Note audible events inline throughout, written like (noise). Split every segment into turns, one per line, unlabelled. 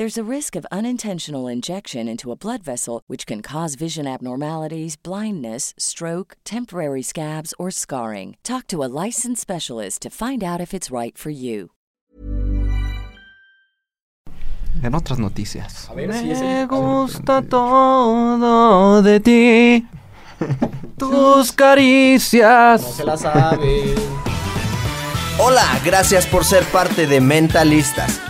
There's a risk of unintentional injection into a blood vessel, which can cause vision abnormalities, blindness, stroke, temporary scabs, or scarring. Talk to a licensed specialist to find out if it's right for you.
En otras noticias.
A ver
Me gusta todo de ti. (laughs) Tus caricias.
No se la sabe.
Hola, gracias por ser parte de Mentalistas.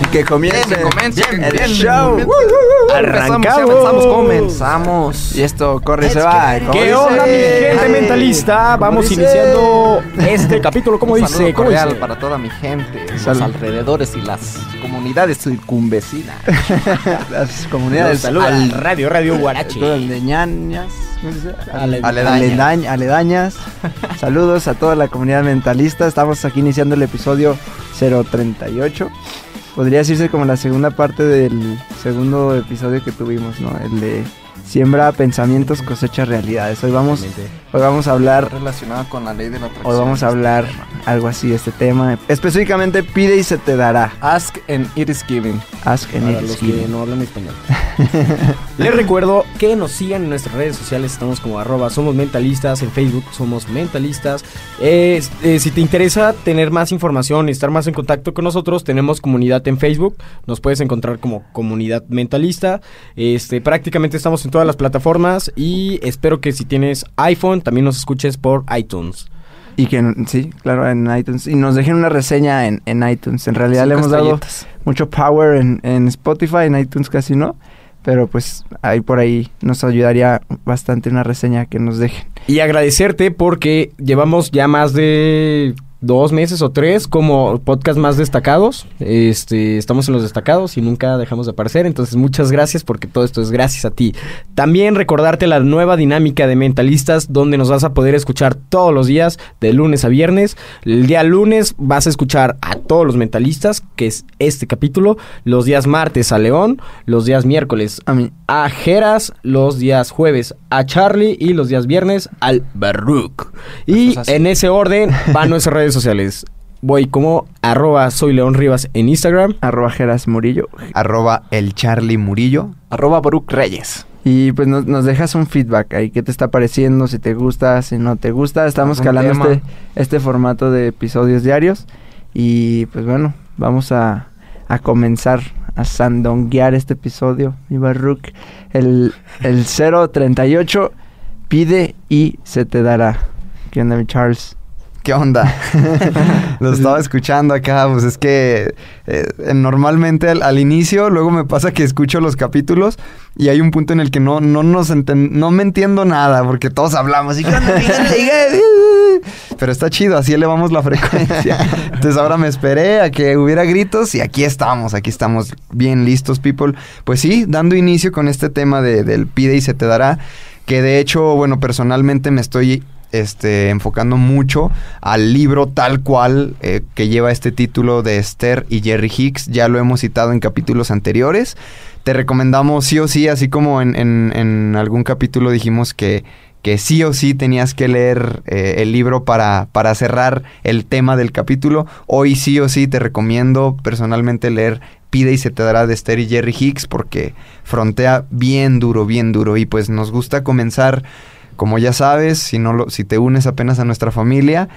Y que comience,
Bien,
comience
bien,
el show.
Arrancamos.
Comenzamos, comenzamos. Y esto corre y se va. ¿cómo
¿Qué onda, mi gente mentalista?
¿cómo
Vamos
dice?
iniciando este capítulo. ¿Cómo
Un
dice? ¿Cómo
cordial
dice?
para toda mi gente,
Salud.
los alrededores y las comunidades circunvecinas. (laughs)
Las comunidades
Saludos al radio, Radio Guarache.
aledañas.
aledañas.
Saludos a toda la comunidad mentalista. Estamos aquí iniciando el episodio 038. Podría decirse como la segunda parte del segundo episodio que tuvimos, ¿no? El de siembra pensamientos, cosecha realidades. Hoy vamos, hoy vamos a hablar
relacionada con la ley de la atracción.
Hoy vamos a hablar algo así de este tema. Específicamente, pide y se te dará.
Ask and it is given.
Ask and
Para
it
los
is
que
given.
no hablan español. (laughs) Les recuerdo que nos sigan en nuestras redes sociales. Estamos como arroba somos mentalistas. En Facebook somos mentalistas. Eh, eh, si te interesa tener más información y estar más en contacto con nosotros, tenemos comunidad en Facebook. Nos puedes encontrar como comunidad mentalista. Este, prácticamente estamos en todas las plataformas. Y espero que si tienes iPhone, también nos escuches por iTunes.
Y que, sí, claro, en iTunes. Y nos dejen una reseña en, en iTunes. En realidad le hemos dado mucho power en, en Spotify, en iTunes casi no. Pero pues ahí por ahí nos ayudaría bastante una reseña que nos dejen.
Y agradecerte porque llevamos ya más de dos meses o tres como podcast más destacados. Este, estamos en los destacados y nunca dejamos de aparecer. Entonces, muchas gracias porque todo esto es gracias a ti. También recordarte la nueva dinámica de mentalistas donde nos vas a poder escuchar todos los días de lunes a viernes. El día lunes vas a escuchar a todos los mentalistas, que es este capítulo. Los días martes a León, los días miércoles
A mí.
a Geras, los días jueves a Charlie y los días viernes al Baruch. Y
es
en ese orden van nuestras (laughs) redes sociales. Voy como arroba soy León Rivas en Instagram.
Arroba Geras Murillo.
Arroba el Charlie Murillo. Arroba Baruch Reyes.
Y pues nos, nos dejas un feedback ahí. ¿Qué te está pareciendo? Si te gusta, si no te gusta. Estamos calando este, este formato de episodios diarios. Y pues bueno, vamos a, a comenzar a sandonguear este episodio. Mi Baruch. El, el 038 pide y se te dará. ¿Qué onda, mi Charles?
¿Qué onda? (laughs) Lo estaba escuchando acá, pues es que eh, normalmente al, inicio, luego me pasa que escucho los capítulos y hay un punto en el que no, no, nos no me entiendo nada, porque todos hablamos y (laughs) pero está chido, así elevamos la frecuencia. Entonces ahora me esperé a que hubiera gritos y aquí estamos, aquí estamos bien listos, people. Pues sí, dando inicio con este tema de, del pide y se te dará, que de hecho, bueno, personalmente me estoy este, enfocando mucho al libro tal cual eh, que lleva este título de Esther y Jerry Hicks. Ya lo hemos citado en capítulos anteriores. Te recomendamos sí o sí, así como en, algún capítulo dijimos que, que, sí o sí tenías que leer eh, el libro para, para cerrar el tema del capítulo. Hoy sí o sí te recomiendo personalmente leer Pide y se te dará de Esther y Jerry Hicks porque frontea bien duro, bien duro. Y pues nos gusta comenzar como ya sabes, si, no lo, si te unes apenas a nuestra familia,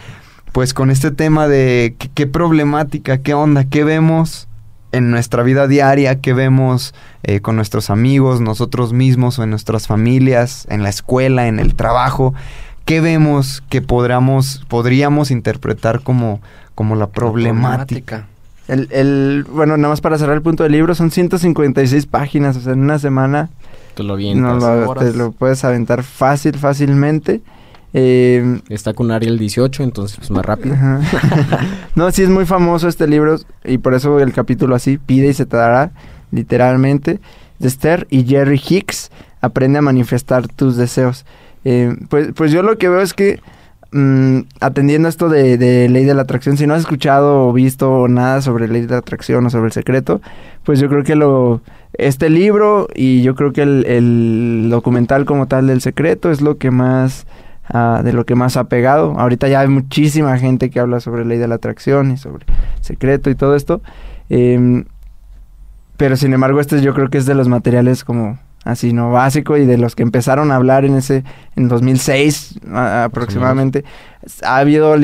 pues con este tema de qué, problemática, qué onda, qué vemos en nuestra vida diaria, qué vemos eh, con nuestros amigos, nosotros mismos o en nuestras familias, en la escuela, en el trabajo, qué vemos que podríamos, podríamos interpretar como, como la problemática.
El, el, bueno, nada más para cerrar el punto del libro, son 156 páginas, o sea, en una semana
te lo
No, te lo puedes aventar fácil, fácilmente. Eh,
Está con Ariel 18, entonces es más rápido. (laughs)
no, sí es muy famoso este libro y por eso el capítulo así, pide y se te dará, literalmente. De Esther y Jerry Hicks, aprende a manifestar tus deseos. Eh, pues, pues yo lo que veo es que mm, atendiendo esto de, de, ley de la atracción, si no has escuchado o visto nada sobre ley de la atracción o sobre el secreto, pues yo creo que lo este libro y yo creo que el, documental como tal del secreto es lo que más ah, de lo que más ha pegado. Ahorita ya hay muchísima gente que habla sobre ley de la atracción y sobre secreto y todo esto em, pero sin embargo este yo creo que es de los materiales como así no básico y de los que empezaron a hablar en ese en 2006 aproximadamente ha habido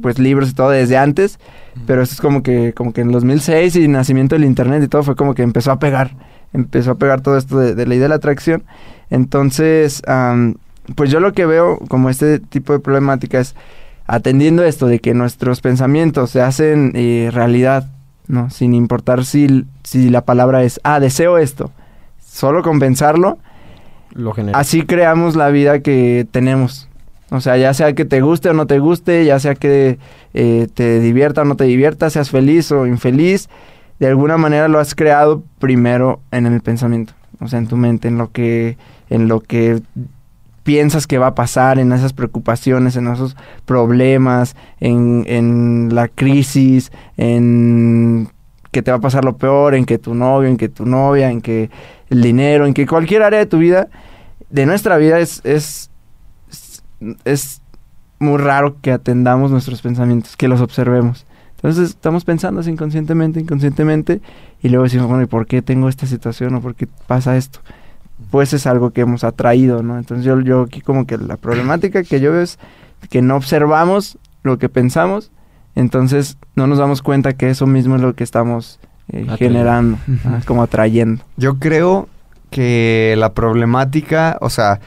pues libros y todo desde antes pero esto es como que, como que en 2006 y nacimiento del internet y todo fue como que empezó a pegar. Empezó a pegar todo esto de, la idea de la atracción. Entonces, pues yo lo que veo como este tipo de problemática es atendiendo esto de que nuestros pensamientos se hacen eh, realidad, ¿no? Sin importar si, si la palabra es, ah, deseo esto. Solo con pensarlo,
lo
así creamos la vida que tenemos. O sea, ya sea que te guste o no te guste, ya sea que eh, te divierta o no te divierta, seas feliz o infeliz, de alguna manera lo has creado primero en el pensamiento, o sea, en tu mente, en lo que, en lo que piensas que va a pasar, en esas preocupaciones, en esos problemas, en, en la crisis, en que te va a pasar lo peor, en que tu novio, en que tu novia, en que el dinero, en que cualquier área de tu vida, de nuestra vida es, es es muy raro que atendamos nuestros pensamientos, que los observemos. Entonces estamos pensando así inconscientemente, inconscientemente, y luego decimos, bueno, ¿y por qué tengo esta situación o por qué pasa esto? Pues es algo que hemos atraído, ¿no? Entonces yo, yo aquí como que la problemática que yo veo es que no observamos lo que pensamos, entonces no nos damos cuenta que eso mismo es lo que estamos eh, generando, como atrayendo.
Yo creo que la problemática, o sea,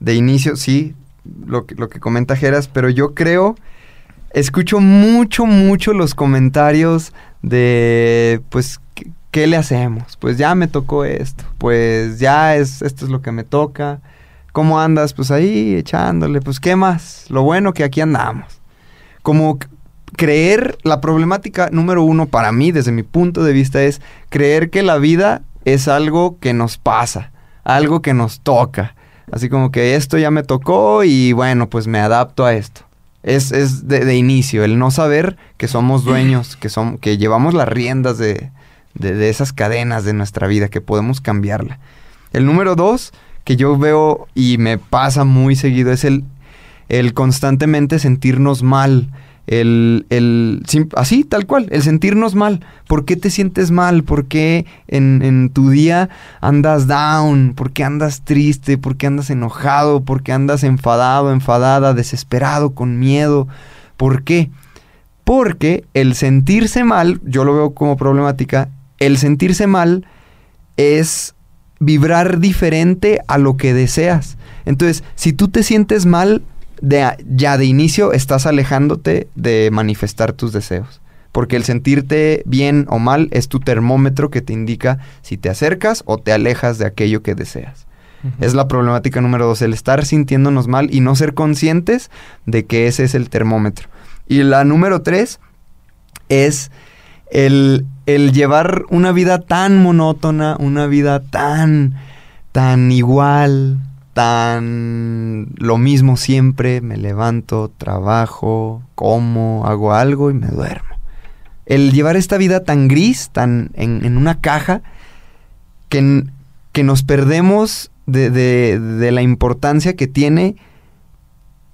de inicio sí, lo que, lo que comenta Geras, pero yo creo, escucho mucho, mucho los comentarios de, pues, ¿qué, le hacemos? Pues ya me tocó esto, pues ya es, esto es lo que me toca. ¿Cómo andas? Pues ahí echándole, pues ¿qué más? Lo bueno que aquí andamos. Como creer, la problemática número uno para mí, desde mi punto de vista, es creer que la vida es algo que nos pasa, algo que nos toca Así como que esto ya me tocó y bueno, pues me adapto a esto. Es, es de, inicio, el no saber que somos dueños, que, son, que llevamos las riendas de, de, esas cadenas de nuestra vida, que podemos cambiarla. El número dos, que yo veo y me pasa muy seguido, es el, el constantemente sentirnos mal, el, el, así, tal cual, el sentirnos mal. ¿Por qué te sientes mal? ¿Por qué en, en, tu día andas down? ¿Por qué andas triste? ¿Por qué andas enojado? ¿Por qué andas enfadado, enfadada, desesperado, con miedo? ¿Por qué? Porque el sentirse mal, yo lo veo como problemática, el sentirse mal es vibrar diferente a lo que deseas. Entonces, si tú te sientes mal, de, ya de inicio estás alejándote de manifestar tus deseos. Porque el sentirte bien o mal es tu termómetro que te indica si te acercas o te alejas de aquello que deseas. Es la problemática número dos, el estar sintiéndonos mal y no ser conscientes de que ese es el termómetro. Y la número tres es el, el llevar una vida tan monótona, una vida tan, tan igual, tan lo mismo siempre, me levanto, trabajo, como, hago algo y me duermo. El llevar esta vida tan gris, tan en, una caja, que, que nos perdemos de, de, de, la importancia que tiene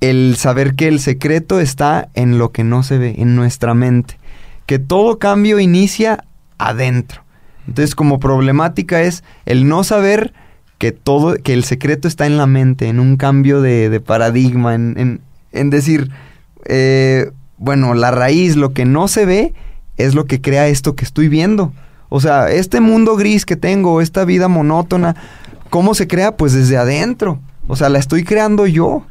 el saber que el secreto está en lo que no se ve, en nuestra mente. Que todo cambio inicia adentro. Entonces, como problemática es el no saber que todo, que el secreto está en la mente, en un cambio de, de paradigma, en, en, en decir, eh, bueno, la raíz, lo que no se ve, es lo que crea esto que estoy viendo. O sea, este mundo gris que tengo, esta vida monótona, ¿Cómo se crea? Pues desde adentro. O sea, la estoy creando yo.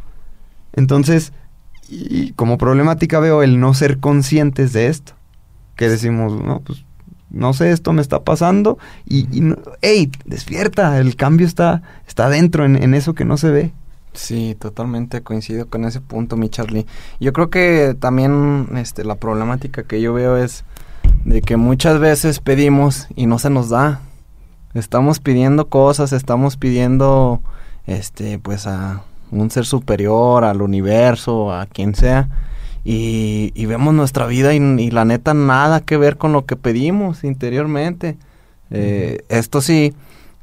Entonces, y como problemática veo el no ser conscientes de esto. Que decimos, no, pues, no sé, esto me está pasando. Y, y hey, despierta, el cambio está, está dentro, en, en, eso que no se ve.
Sí, totalmente coincido con ese punto, mi Charlie. Yo creo que también este, la problemática que yo veo es de que muchas veces pedimos y no se nos da. Estamos pidiendo cosas, estamos pidiendo, este, pues a un ser superior, al universo, a quien sea, y, y vemos nuestra vida y, y, la neta nada que ver con lo que pedimos interiormente. Eh, uh -huh. Esto sí,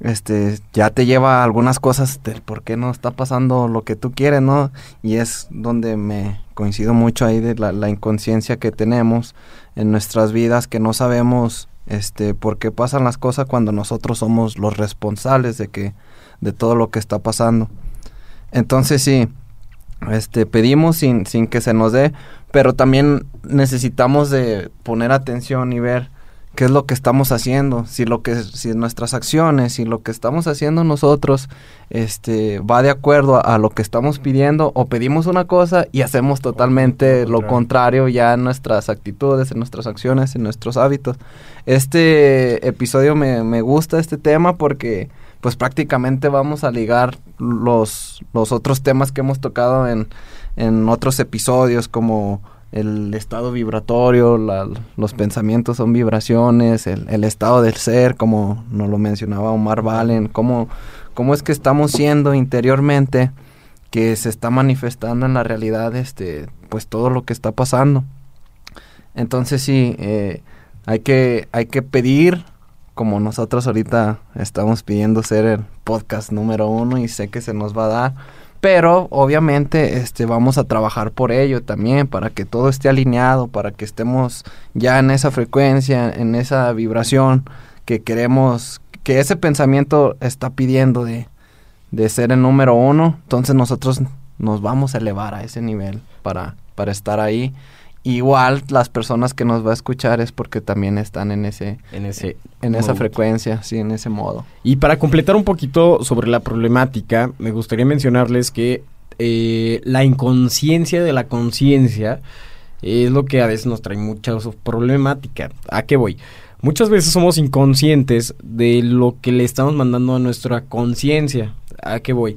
este, ya te lleva a algunas cosas del por qué no está pasando lo que tú quieres, ¿no? Y es donde me coincido mucho ahí de la, la inconsciencia que tenemos en nuestras vidas, que no sabemos este por qué pasan las cosas cuando nosotros somos los responsables de que de todo lo que está pasando entonces sí este pedimos sin, sin que se nos dé pero también necesitamos de poner atención y ver qué es lo que estamos haciendo si lo que si nuestras acciones si lo que estamos haciendo nosotros este va de acuerdo a, a lo que estamos pidiendo o pedimos una cosa y hacemos totalmente lo contrario ya en nuestras actitudes en nuestras acciones en nuestros hábitos. Este episodio me, me gusta este tema porque pues prácticamente vamos a ligar los los otros temas que hemos tocado en en otros episodios como el estado vibratorio, los pensamientos son vibraciones, el, el, estado del ser, como nos lo mencionaba Omar Valen, cómo, cómo es que estamos siendo interiormente, que se está manifestando en la realidad, este, pues todo lo que está pasando. Entonces sí, eh, hay que, hay que pedir, como nosotros ahorita estamos pidiendo ser el podcast número uno y sé que se nos va a dar pero obviamente este vamos a trabajar por ello también para que todo esté alineado para que estemos ya en esa frecuencia en esa vibración que queremos que ese pensamiento está pidiendo de, de ser el número uno. Entonces nosotros nos vamos a elevar a ese nivel para para estar ahí igual las personas que nos va a escuchar es porque también están en ese
en ese
en esa frecuencia, sí, en ese modo.
Y para completar un poquito sobre la problemática, me gustaría mencionarles que eh, la inconsciencia de la conciencia es lo que a veces nos trae mucha problemática. ¿A qué voy? Muchas veces somos inconscientes de lo que le estamos mandando a nuestra conciencia. ¿A qué voy?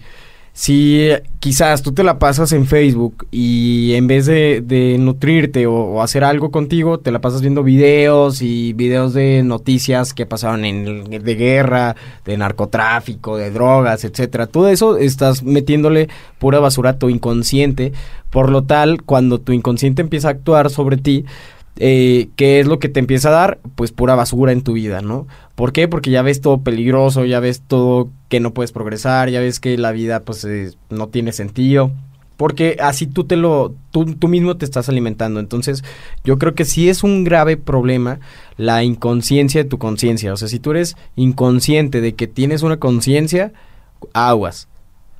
Si quizás tú te la pasas en Facebook y en vez de, nutrirte o, o, hacer algo contigo, te la pasas viendo videos y videos de noticias que pasaron en de guerra, de narcotráfico, de drogas, etcétera. Todo eso estás metiéndole pura basura a tu inconsciente. Por lo tal, cuando tu inconsciente empieza a actuar sobre ti, eh, ¿qué es lo que te empieza a dar? Pues pura basura en tu vida, ¿no? ¿Por qué? Porque ya ves todo peligroso, ya ves todo que no puedes progresar, ya ves que la vida pues no tiene sentido. Porque así tú te lo, tú, tú mismo te estás alimentando. Entonces, yo creo que sí es un grave problema la inconsciencia de tu conciencia. O sea, si tú eres inconsciente de que tienes una conciencia, aguas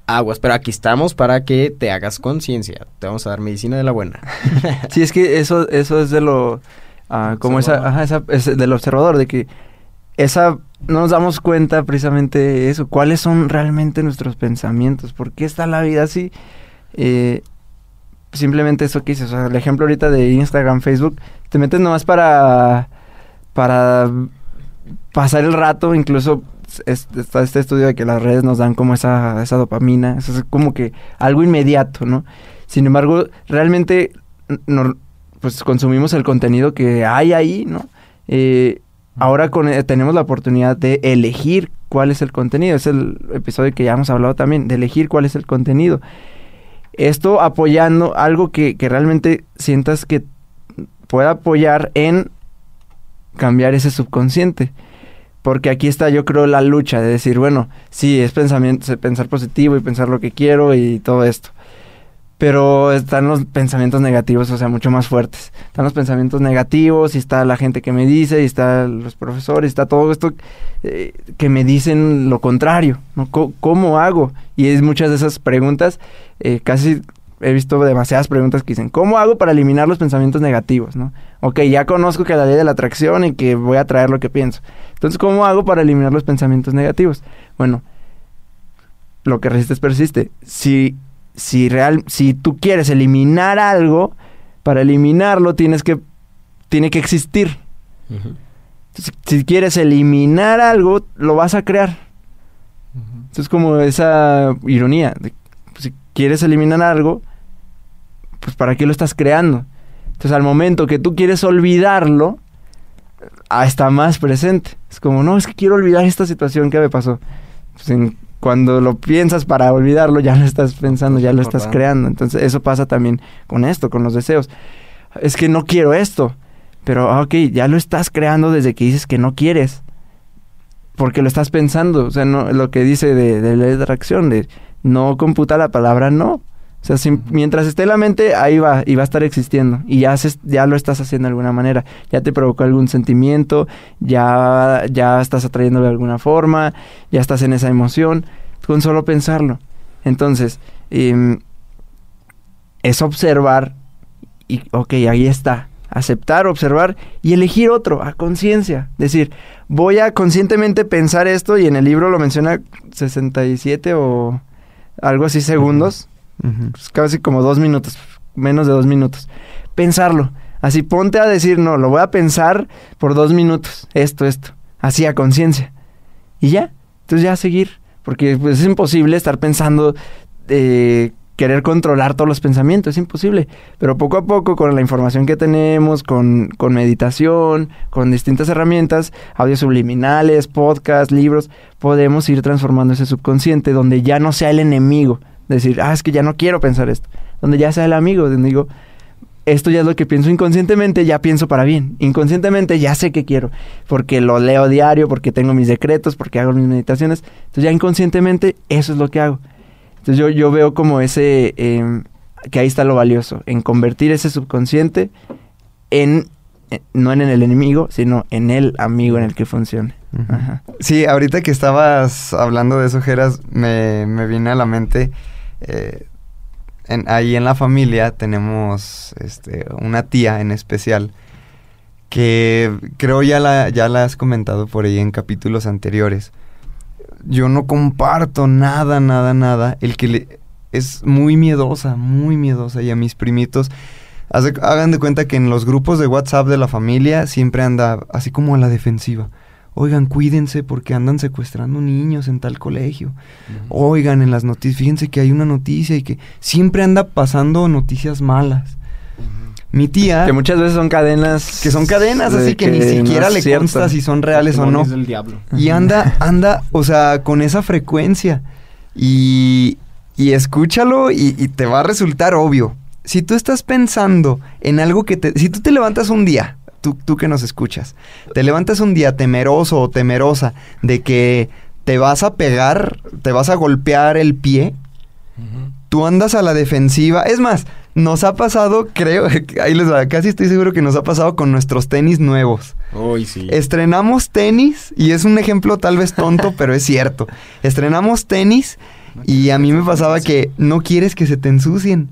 aguas, pero aquí estamos para que te hagas conciencia. Te vamos a dar medicina de la buena. (laughs)
sí, es que eso, eso es de lo, uh, como esa, ajá, esa, es del observador, de que esa, no nos damos cuenta precisamente eso, cuáles son realmente nuestros pensamientos, por qué está la vida así. Eh, simplemente eso que dices, o sea, el ejemplo ahorita de Instagram, Facebook, te metes nomás para, para pasar el rato, incluso es- está este estudio de que las redes nos dan como esa, esa dopamina, eso es como que algo inmediato, ¿no? Sin embargo, realmente no, pues consumimos el contenido que hay ahí, ¿no? Eh, ahora eh, tenemos la oportunidad de elegir cuál es el contenido. Es el episodio que ya hemos hablado también, de elegir cuál es el contenido. Esto apoyando algo que, que realmente sientas que pueda apoyar en cambiar ese subconsciente. Porque aquí está, yo creo, la lucha de decir, bueno, sí, es pensamiento, pensar positivo y pensar lo que quiero y todo esto. Pero están los pensamientos negativos, o sea, mucho más fuertes. Están los pensamientos negativos y está la gente que me dice y está los profesores, está todo esto eh, que me dicen lo contrario, ¿no? Co- ¿Cómo hago? Y es muchas de esas preguntas, eh, casi he visto demasiadas preguntas que dicen, ¿cómo hago para eliminar los pensamientos negativos? ¿no? Ok, ya conozco que la ley de la atracción y que voy a traer lo que pienso. Entonces, ¿cómo hago para eliminar los pensamientos negativos? Bueno, lo que resistes persiste. Si, si, real, si tú quieres eliminar algo, para eliminarlo tienes que, tiene que existir. Entonces, si quieres eliminar algo, lo vas a crear. Entonces, es como esa ironía. de, pues, si quieres eliminar algo, pues ¿para qué lo estás creando? Entonces, al momento que tú quieres olvidarlo, ah, está más presente. Es como, no, es que quiero olvidar esta situación que me pasó. Pues, en- cuando lo piensas para olvidarlo, ya lo estás pensando, ya lo estás creando. Entonces, eso pasa también con esto, con los deseos. Es que no quiero esto. Pero, ah, ok, ya lo estás creando desde que dices que no quieres. Porque lo estás pensando. O sea, no, lo que dice de, de atracción, de no computa la palabra no. Sea, si- mientras esté la mente, ahí va, y va a estar existiendo. Y ya lo estás haciendo de alguna manera. Ya te provocó algún sentimiento, ya, ya estás atrayéndolo de alguna forma, ya estás en esa emoción, con solo pensarlo. Entonces, em, es observar y, ok, ahí está. Aceptar, observar y elegir otro a conciencia. Decir, voy a conscientemente pensar esto y en el libro lo menciona 67 o algo así segundos. Pues casi como dos minutos, menos de dos minutos. Pensarlo. Así ponte a decir, no, lo voy a pensar por dos minutos. Esto, esto. Así a conciencia. Y ya. Entonces ya a seguir. Porque pues, es imposible estar pensando, eh, querer controlar todos los pensamientos. Es imposible. Pero poco a poco, con la información que tenemos, con, con meditación, con distintas herramientas, audios subliminales, podcasts, libros, podemos ir transformando ese subconsciente donde ya no sea el enemigo. Decir, ah, es que ya no quiero pensar esto. Donde ya sea el amigo, donde digo, esto ya es lo que pienso inconscientemente, ya pienso para bien. Inconscientemente ya sé que quiero, porque lo leo diario, porque tengo mis decretos, porque hago mis meditaciones. Entonces ya inconscientemente eso es lo que hago. Entonces yo, yo veo como ese, eh, que ahí está lo valioso, en convertir ese subconsciente en, eh, no en el enemigo, sino en el amigo en el que funcione. Ajá.
Sí, ahorita que estabas hablando de eso, Geras, me, me viene a la mente. Eh, en- ahí en la familia tenemos este, una tía en especial que creo ya la, ya la has comentado por ahí en capítulos anteriores. Yo no comparto nada, nada, nada. El que le, es muy miedosa, muy miedosa. Y a mis primitos, hagan de cuenta que en los grupos de WhatsApp de la familia siempre anda así como a la defensiva. Oigan, cuídense porque andan secuestrando niños en tal colegio. Oigan, en las noticias, fíjense que hay una noticia y que siempre anda pasando noticias malas. Mi tía,
Que muchas veces son cadenas.
que son cadenas,
de
así que, ni siquiera le
cierto.
consta si son reales o no.
Testimonios del diablo.
Y anda, (laughs) anda, o sea, con esa frecuencia. Y, y escúchalo y, y te va a resultar obvio. Si tú estás pensando en algo que te... Si tú te levantas un día, tú, tú que nos escuchas, te levantas un día temeroso o temerosa de que te vas a pegar, te vas a golpear el pie, tú andas a la defensiva. Es más, nos ha pasado, creo, (laughs) ahí les va, casi estoy seguro que nos ha pasado con nuestros tenis nuevos.
Uy, sí.
Estrenamos tenis, y es un ejemplo tal vez tonto, pero es cierto. Estrenamos tenis y a mí me pasaba que no quieres que se te ensucien.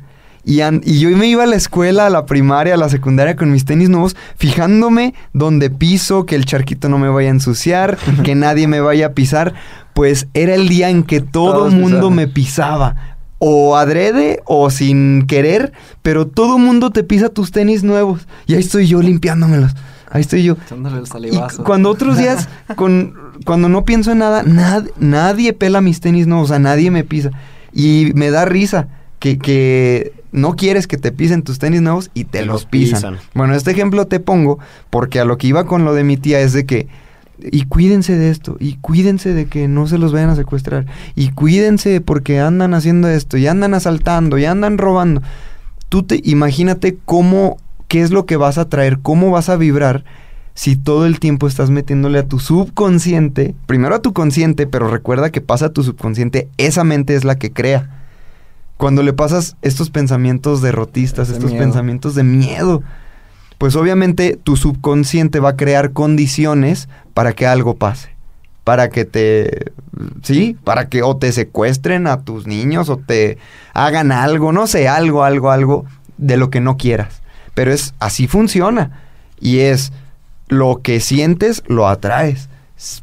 Y, an- y yo me iba a la escuela, a la primaria, a la secundaria con mis tenis nuevos, fijándome donde piso, que el charquito no me vaya a ensuciar, (laughs) que nadie me vaya a pisar. Pues era el día en que todo el mundo
pisaban.
me pisaba. o adrede o sin querer, pero todo mundo te pisa tus tenis nuevos. Y ahí estoy yo limpiándomelos. Ahí estoy yo.
El
Y cuando otros días, (laughs) con, cuando no pienso en nada, nad- nadie pela mis tenis nuevos, o sea, nadie me pisa. Y me da risa que, que no quieres que te pisen tus tenis nuevos y te,
Te
los
los
pisan.
pisan.
Bueno, este ejemplo te pongo porque a lo que iba con lo de mi tía es de que, y cuídense de esto, y cuídense de que no se los vayan a secuestrar, y cuídense porque andan haciendo esto, y andan asaltando, y andan robando. Tú te imagínate cómo, qué es lo que vas a traer, cómo vas a vibrar si todo el tiempo estás metiéndole a tu subconsciente, primero a tu consciente, pero recuerda que pasa a tu subconsciente, esa mente es la que crea. Cuando le pasas estos pensamientos derrotistas,
De
estos
miedo.
pensamientos de miedo, pues obviamente tu subconsciente va a crear condiciones para que algo pase. Para que te... Sí, para que o te secuestren a tus niños o te hagan algo, no sé, algo, algo, algo de lo que no quieras. Pero es así funciona. Y es lo que sientes, lo atraes.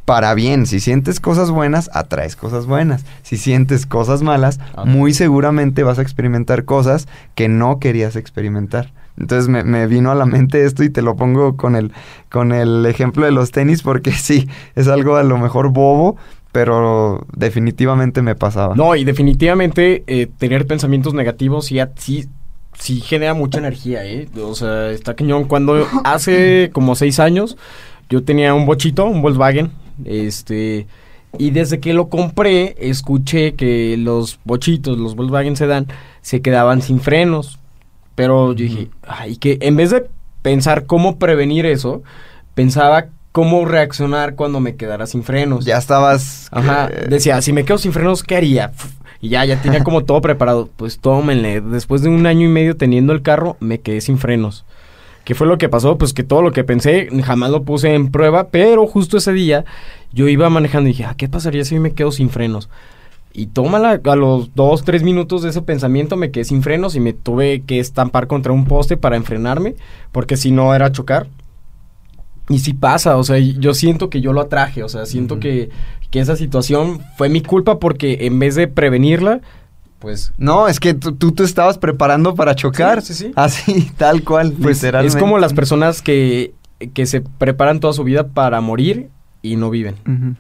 Para bien, si sientes cosas buenas, atraes cosas buenas. Si sientes cosas malas, muy seguramente vas a experimentar cosas que no querías experimentar. Entonces me, me vino a la mente esto y te lo pongo con el, con el ejemplo de los tenis porque (laughs) sí, es algo a lo mejor bobo, pero definitivamente me pasaba.
No, y definitivamente eh, tener pensamientos negativos sí, sí genera mucha energía, ¿eh? O sea, está cañón. Cuando (laughs) hace como seis años yo tenía un bochito, un Volkswagen, este... Y desde que lo compré, escuché que los bochitos, los Volkswagen Sedan, se quedaban sin frenos. Pero yo dije, ay, que en vez de pensar cómo prevenir eso, pensaba cómo reaccionar cuando me quedara sin frenos.
Ya estabas...
Ajá, decía, si me quedo sin frenos, ¿qué haría? Y ya, ya tenía como todo preparado. Pues tómenle. Después de un año y medio teniendo el carro, me quedé sin frenos. ¿Qué fue lo que pasó? Pues que todo lo que pensé jamás lo puse en prueba, pero justo ese día yo iba manejando y dije, "Ah, ¿qué pasaría si me quedo sin frenos? Y tómala, a los dos, tres minutos de ese pensamiento me quedé sin frenos y me tuve que estampar contra un poste para enfrenarme, porque si no era chocar. Y sí pasa, o sea, yo siento que yo lo atraje, o sea, siento que, que esa situación fue mi culpa porque en vez de prevenirla, pues...
No, es que tú, tú te estabas preparando para chocar.
Sí, sí, sí.
Así, (laughs) tal cual,
Pues
literalmente.
es como las personas que, que se preparan toda su vida para morir y no viven. (laughs)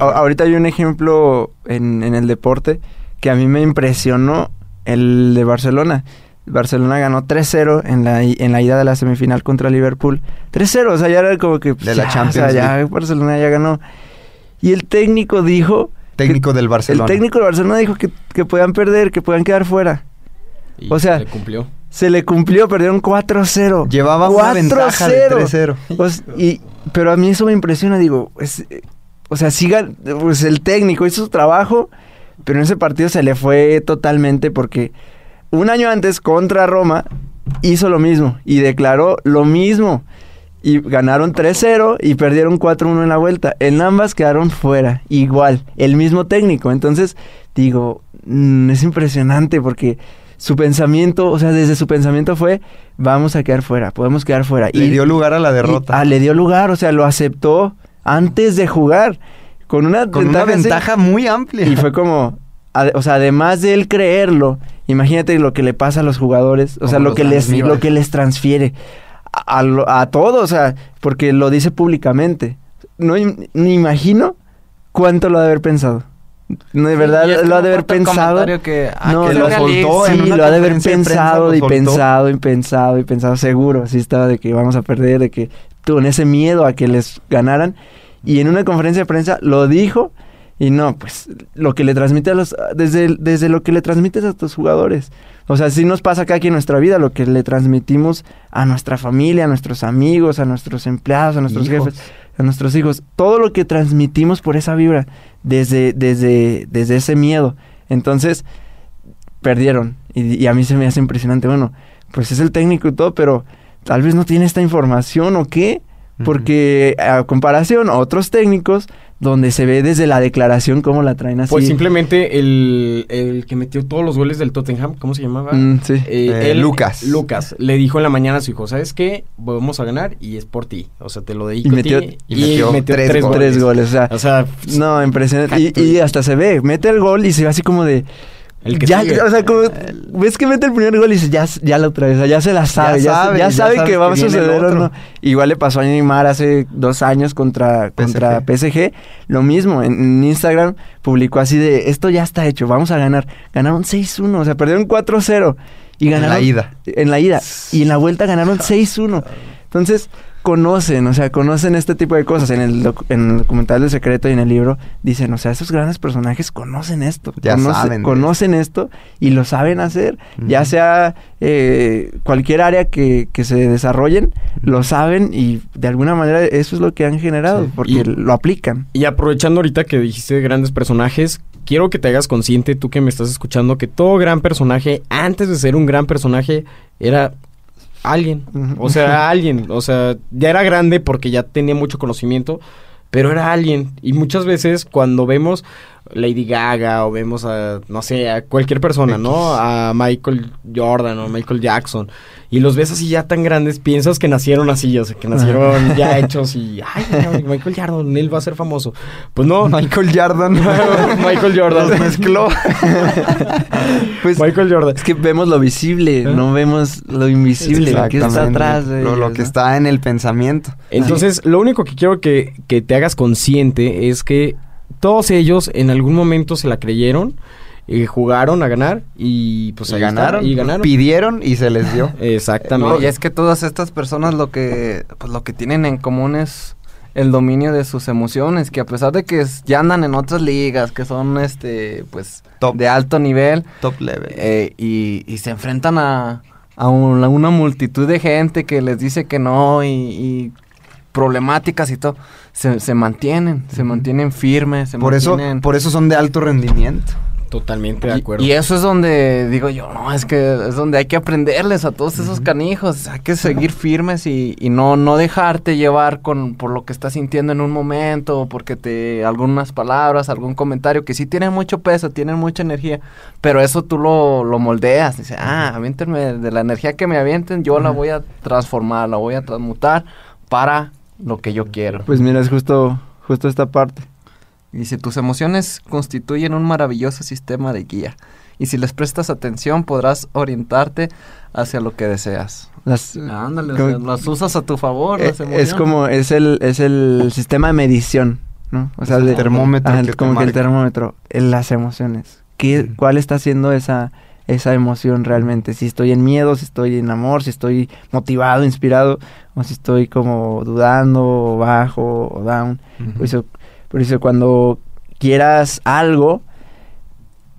Ahorita hay un ejemplo en, en el deporte que a mí me impresionó el de Barcelona. Barcelona ganó 3-0 en la, en la ida de la semifinal contra Liverpool. 3-0, o sea, ya era como que... pues,
De la
ya,
Champions
O sea, ya. Barcelona ya ganó. Y el técnico dijo...
Técnico del Barcelona.
El técnico de Barcelona dijo que, que podían perder, que podían quedar fuera.
Y
o sea,
le cumplió.
Se le cumplió, perdieron 4-0.
Llevaba una ventaja de 3-0.
O s- y, pero a mí eso me impresiona, digo, es, eh, o sea, siga, pues el técnico hizo su trabajo, pero en ese partido se le fue totalmente porque un año antes contra Roma hizo lo mismo y declaró lo mismo. Y ganaron 3-0 y perdieron 4-1 en la vuelta. En ambas quedaron fuera, igual, el mismo técnico. Entonces, digo, mm, es impresionante porque su pensamiento, o sea, desde su pensamiento fue, vamos a quedar fuera, podemos quedar fuera.
Le dio lugar a la derrota.
y- ah, le dio lugar, o sea, lo aceptó antes de jugar. Con una
con una
así.
ventaja muy amplia.
Y fue como, o sea, además de él creerlo, imagínate lo que le pasa a los jugadores, o
Como
sea, lo que les lo que les transfiere a, a, todos, o sea, porque lo dice públicamente. No ni imagino cuánto lo ha de haber pensado. No, de verdad lo ha de haber pensado.
que, ah,
no,
que lo soltó
sí, lo ha de haber pensado y pensado y pensado y pensado, seguro. Así estaba de que vamos a perder, de que con ese miedo a que les ganaran. Y en una conferencia de prensa lo dijo. Y no, pues lo que le transmite a los. Desde, desde lo que le transmites a tus jugadores. O sea, sí nos pasa acá aquí en nuestra vida, lo que le transmitimos a nuestra familia, a nuestros amigos, a nuestros empleados, a nuestros
Hijos.
jefes, a nuestros hijos. Todo lo que transmitimos por esa vibra, desde, desde, desde ese miedo. Entonces, perdieron. Y, y a mí se me hace impresionante. Bueno, pues es el técnico y todo, pero tal vez no tiene esta información o qué. Porque a comparación a otros técnicos, donde se ve desde la declaración cómo la traen así.
Pues simplemente el, el que metió todos los goles del Tottenham, ¿cómo se llamaba?
Mm, sí.
Eh,
Eh,
él-
Lucas.
Lucas le dijo en la mañana a su hijo, ¿sabes qué? Vamos a ganar y es por ti. O sea, te lo dedico
Y
a
metió-
ti.
y metió tres
tres
goles.
Tres goles, o sea.
O sea,
No, impresionante. Y, y hasta se ve, mete el gol y se ve así como de,
El que
ya,
sigue.
o sea, como ves que mete el primer gol y dices, ya, ya la otra vez, ya se la sabe, ya,
sabe,
ya
ya
sabe
sabe
que va a suceder o no. Igual le pasó a Neymar hace dos años contra, contra PSG. Lo mismo, en, en Instagram publicó así de, esto ya está hecho, vamos a ganar. Ganaron 6-1, o sea, perdieron 4-0. Y
En la
ganaron,
ida.
En la ida. Y en la vuelta ganaron (laughs) 6-1. Entonces, conocen, o sea, conocen este tipo de cosas. En el, docu- en el documental de Secreto y en el libro dicen, o sea, esos grandes personajes conocen esto.
Ya
conoce-
saben
Conocen esto y lo saben hacer. Ya sea eh, cualquier área que, que se desarrollen, lo saben y de alguna manera eso es lo que han generado,
Sí.
porque
Y-
lo aplican.
Y aprovechando ahorita que dijiste grandes personajes, quiero que te hagas consciente, tú que me estás escuchando, que todo gran personaje, antes de ser un gran personaje, era alguien. O sea, alguien. O sea, ya era grande porque ya tenía mucho conocimiento, pero era alguien. Y muchas veces cuando vemos Lady Gaga o vemos a, no sé, a cualquier persona, ¿no? A Michael Jordan o Michael Jackson. Y los ves así ya tan grandes, piensas que nacieron así, o sea, que nacieron ya hechos y, ay, no, Michael Jordan, él va a ser famoso. Pues no.
Michael Jordan. (laughs)
Michael Jordan.
Los mezcló. (laughs)
Pues
Michael Jordan.
es que vemos lo visible,
¿Eh?
no vemos lo invisible, que está atrás de
Lo, lo que
¿no?
está en el pensamiento.
Entonces, lo único que quiero que, que te hagas consciente es que todos ellos en algún momento se la creyeron, eh, jugaron a ganar y pues está,
ganaron,
y ganaron.
pidieron y se les dio. (laughs)
Exactamente.
No, y es que todas estas personas lo que, pues lo que tienen en común es el dominio de sus emociones, que a pesar de que es- ya andan en otras ligas, que son este, pues,
Top.
de alto nivel,
Top level.
eh, y, y se enfrentan a, a una, una multitud de gente que les dice que no y, y problemáticas y todo, se, se mantienen, se mantienen firmes, se
por eso,
mantienen...
por eso son de alto rendimiento.
Totalmente de acuerdo.
Y, y eso es donde digo yo, no, es que es donde hay que aprenderles a todos esos canijos, hay que seguir firmes y, y no, no dejarte llevar con por lo que estás sintiendo en un momento, porque te algunas palabras, algún comentario que sí tienen mucho peso, tienen mucha energía, pero eso tú lo, lo moldeas, dice, ah, aviéntenme de la energía que me avienten, yo la voy a transformar, la voy a transmutar para lo que yo quiero.
Pues mira, es justo, justo esta parte.
Dice, tus emociones constituyen un maravilloso sistema de guía. Y si les prestas atención, podrás orientarte hacia lo que deseas.
Las,
Ándale,
como-
o sea, las usas a tu favor.
Eh,
las
es
emociones.
como, es el, es el sistema de medición, ¿no? O sea,
el
de-
termómetro
ajá,
que te
como que el termómetro, en las emociones. ¿Qué. ¿Cuál está haciendo esa, esa emoción realmente? Si estoy en miedo, si estoy en amor, si estoy motivado, inspirado, o si estoy como dudando, o bajo, o down. Por eso, por eso cuando quieras algo,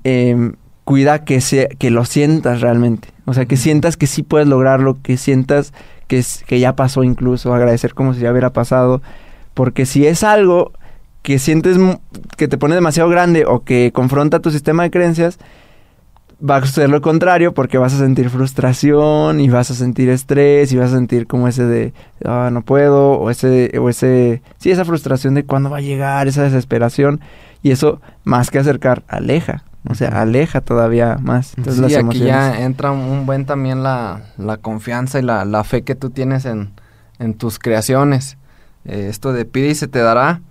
em, cuida que, se, que lo sientas realmente. O sea, que sientas que sí puedes lograrlo, que sientas que, es- que ya pasó incluso, agradecer como si ya hubiera pasado. Porque si es algo que sientes que te pone demasiado grande o que confronta tu sistema de creencias, va a suceder lo contrario porque vas a sentir frustración y vas a sentir estrés y vas a sentir como ese de ah, no puedo o ese o ese sí esa frustración de cuándo va a llegar esa desesperación y eso más que acercar aleja o sea aleja todavía más entonces
Sí,
las
aquí
emociones
ya entra un buen también la, la confianza y la, la fe que tú tienes en, en tus creaciones. Eh, esto de pide y se te dará.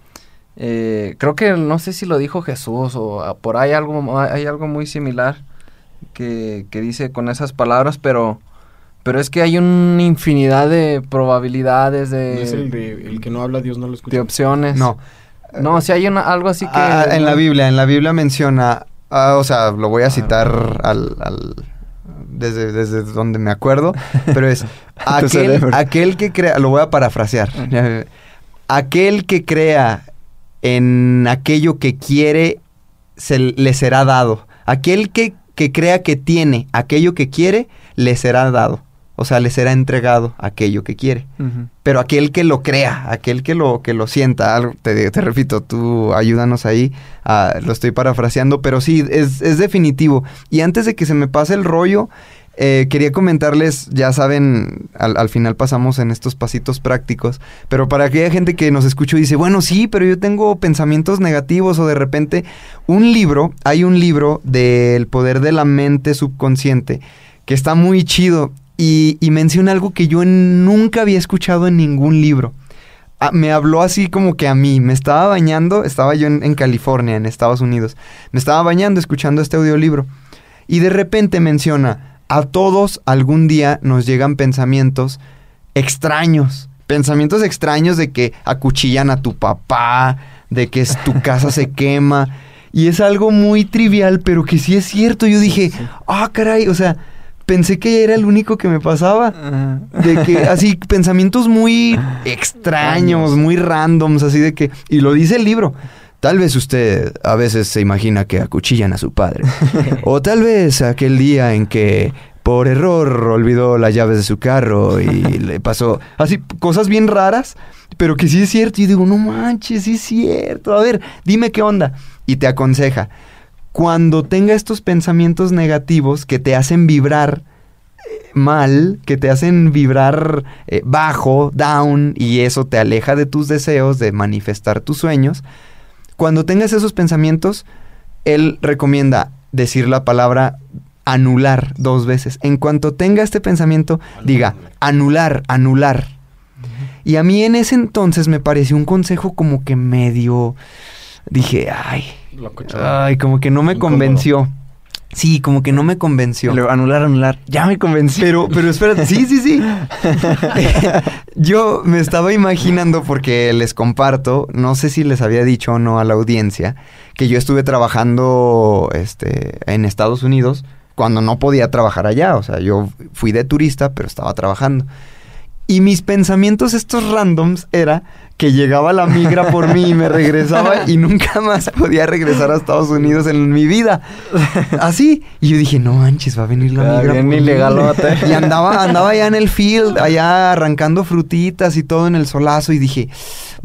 eh, creo que no sé si lo dijo Jesús o ah, por ahí algo, hay algo muy similar que, que dice con esas palabras, pero, pero es que hay una infinidad de probabilidades,
¿No
de,
es el, de, el que no habla, Dios no lo escucha.
de opciones.
No.
No, si hay una, algo así que...
Ah, en la Biblia, en la Biblia menciona, ah, o sea, lo voy a citar al, al- desde, desde donde me acuerdo, pero es (laughs) aquel, aquel que crea, lo voy a parafrasear, aquel que crea en aquello que quiere, se le será dado. Aquel que, que crea que tiene aquello que quiere, le será dado. O sea, le será entregado aquello que quiere. Pero aquel que lo crea, aquel que lo, que lo sienta, algo, te, te repito, tú ayúdanos ahí, ah, lo estoy parafraseando, pero sí, es, es definitivo. Y antes de que se me pase el rollo, eh, quería comentarles, ya saben, al, al final pasamos en estos pasitos prácticos, pero para aquella gente que nos escucha y dice, bueno, sí, pero yo tengo pensamientos negativos o de repente, un libro, hay un libro del poder de la mente subconsciente que está muy chido y, menciona algo que yo nunca había escuchado en ningún libro. Ah, me habló así como que a mí, me estaba bañando, estaba yo en California, en Estados Unidos, me estaba bañando escuchando este audiolibro Y de repente menciona, a todos algún día nos llegan pensamientos extraños. Pensamientos extraños de que acuchillan a tu papá, de que es- tu casa se (laughs) quema. Y es algo muy trivial, pero que sí es cierto. Yo dije, ah, caray, o sea, pensé que era el único que me pasaba. De que (laughs) así, pensamientos muy extraños, muy randoms, así de que. Y lo dice el libro. Tal vez usted a veces se imagina que acuchillan a su padre. (laughs) o tal vez aquel día en que por error olvidó las llaves de su carro y (laughs) le pasó. Así, cosas bien raras, pero que sí es cierto. Y digo, no manches, sí es cierto. A ver, dime qué onda. Y te aconseja. Cuando tenga estos pensamientos negativos que te hacen vibrar mal, que te hacen vibrar eh, bajo, down, y eso te aleja de tus deseos, de manifestar tus sueños. Cuando tengas esos pensamientos, él recomienda decir la palabra anular dos veces. En cuanto tenga este pensamiento, diga anular, anular. Y a mí en ese entonces me pareció un consejo como que medio... Dije, ay, ay, como que no me
Incómodo.
convenció. Sí, como que no me convenció.
Anular, anular. Ya me convencí.
Pero, pero espérate, sí, sí, sí. (laughs) Yo me estaba imaginando, porque les comparto, no sé si les había dicho o no a la audiencia, que yo estuve trabajando este, en Estados Unidos cuando no podía trabajar allá. O sea, yo fui de turista, pero estaba trabajando. Y mis pensamientos estos randoms era que llegaba la migra por mí y me regresaba y (laughs) nunca más podía regresar a Estados Unidos en mi vida. Así. Y yo dije, no manches, va a venir la
Ah,
migra.
bien
por mí".
ilegalote.
Y andaba, andaba allá en el field, allá arrancando frutitas y todo en el solazo y dije,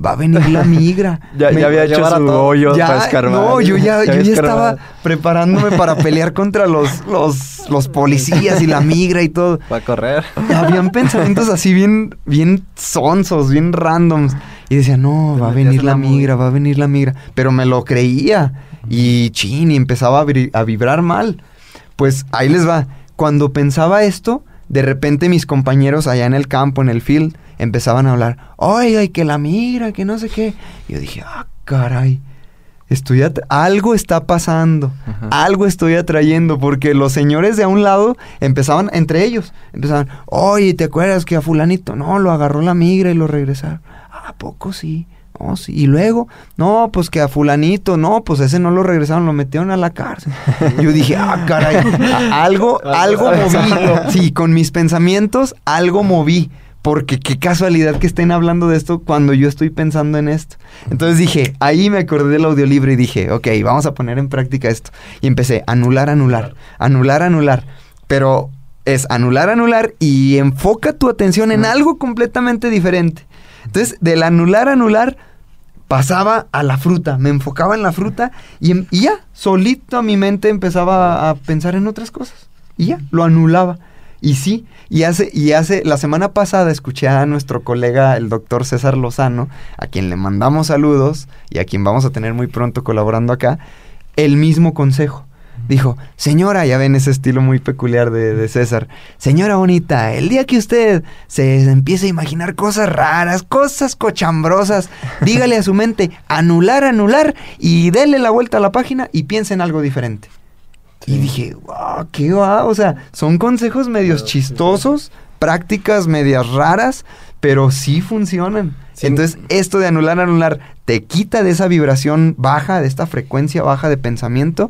va a venir la migra. (laughs)
ya,
Me-
ya había hecho su hoyo
ya,
para escarbar.
No, yo ya, yo ya estaba preparándome para pelear contra los, los, los policías y la migra y todo.
Para correr.
Habían (laughs) pensamientos así bien, bien sonsos, bien randoms. Y decía, no, va a venir
en
la migra, va a venir la migra. Pero me lo creía. Y chin, y empezaba a, vibrar mal. Pues ahí les va. Cuando pensaba esto, de repente mis compañeros allá en el campo, en el field, empezaban a hablar, ay, ay, que la migra, que no sé qué. Y yo dije, ah, caray. Estoy algo está pasando,
Ajá.
algo estoy atrayendo, porque los señores de a un lado empezaban, entre ellos, empezaban, oye, ¿te acuerdas que a fulanito? No, lo agarró la migra y lo regresaron. "Ah, ¿A poco sí? No, sí. Y luego, no, pues que a fulanito, no, pues ese no lo regresaron, lo metieron a la cárcel. Yo dije, ah, caray, (laughs) algo, algo moví. Sí, con mis pensamientos, algo moví. Porque qué casualidad que estén hablando de esto cuando yo estoy pensando en esto. Entonces dije, ahí me acordé del audiolibro y dije, ok, vamos a poner en práctica esto. Y empecé, anular, anular, anular, anular. Pero es anular, anular y enfoca tu atención en algo completamente diferente. Entonces, del anular, anular, pasaba a la fruta, me enfocaba en la fruta y, em- y ya, solito a mi mente empezaba a, a pensar en otras cosas. Y ya, lo anulaba. Y sí, y hace, y hace, la semana pasada escuché a nuestro colega, el doctor César Lozano, a quien le mandamos saludos y a quien vamos a tener muy pronto colaborando acá, el mismo consejo. Dijo, señora, ya ven ese estilo muy peculiar de, de César. Señora bonita, el día que usted se empiece a imaginar cosas raras, cosas cochambrosas, dígale a su mente, anular, anular, y dele la vuelta a la página y piense en algo diferente. Y dije, wow, qué va. O sea, son consejos medios chistosos, prácticas medias raras, pero sí funcionan.
Sí.
Entonces, esto de anular, anular, te quita de esa vibración baja, de esta frecuencia baja de pensamiento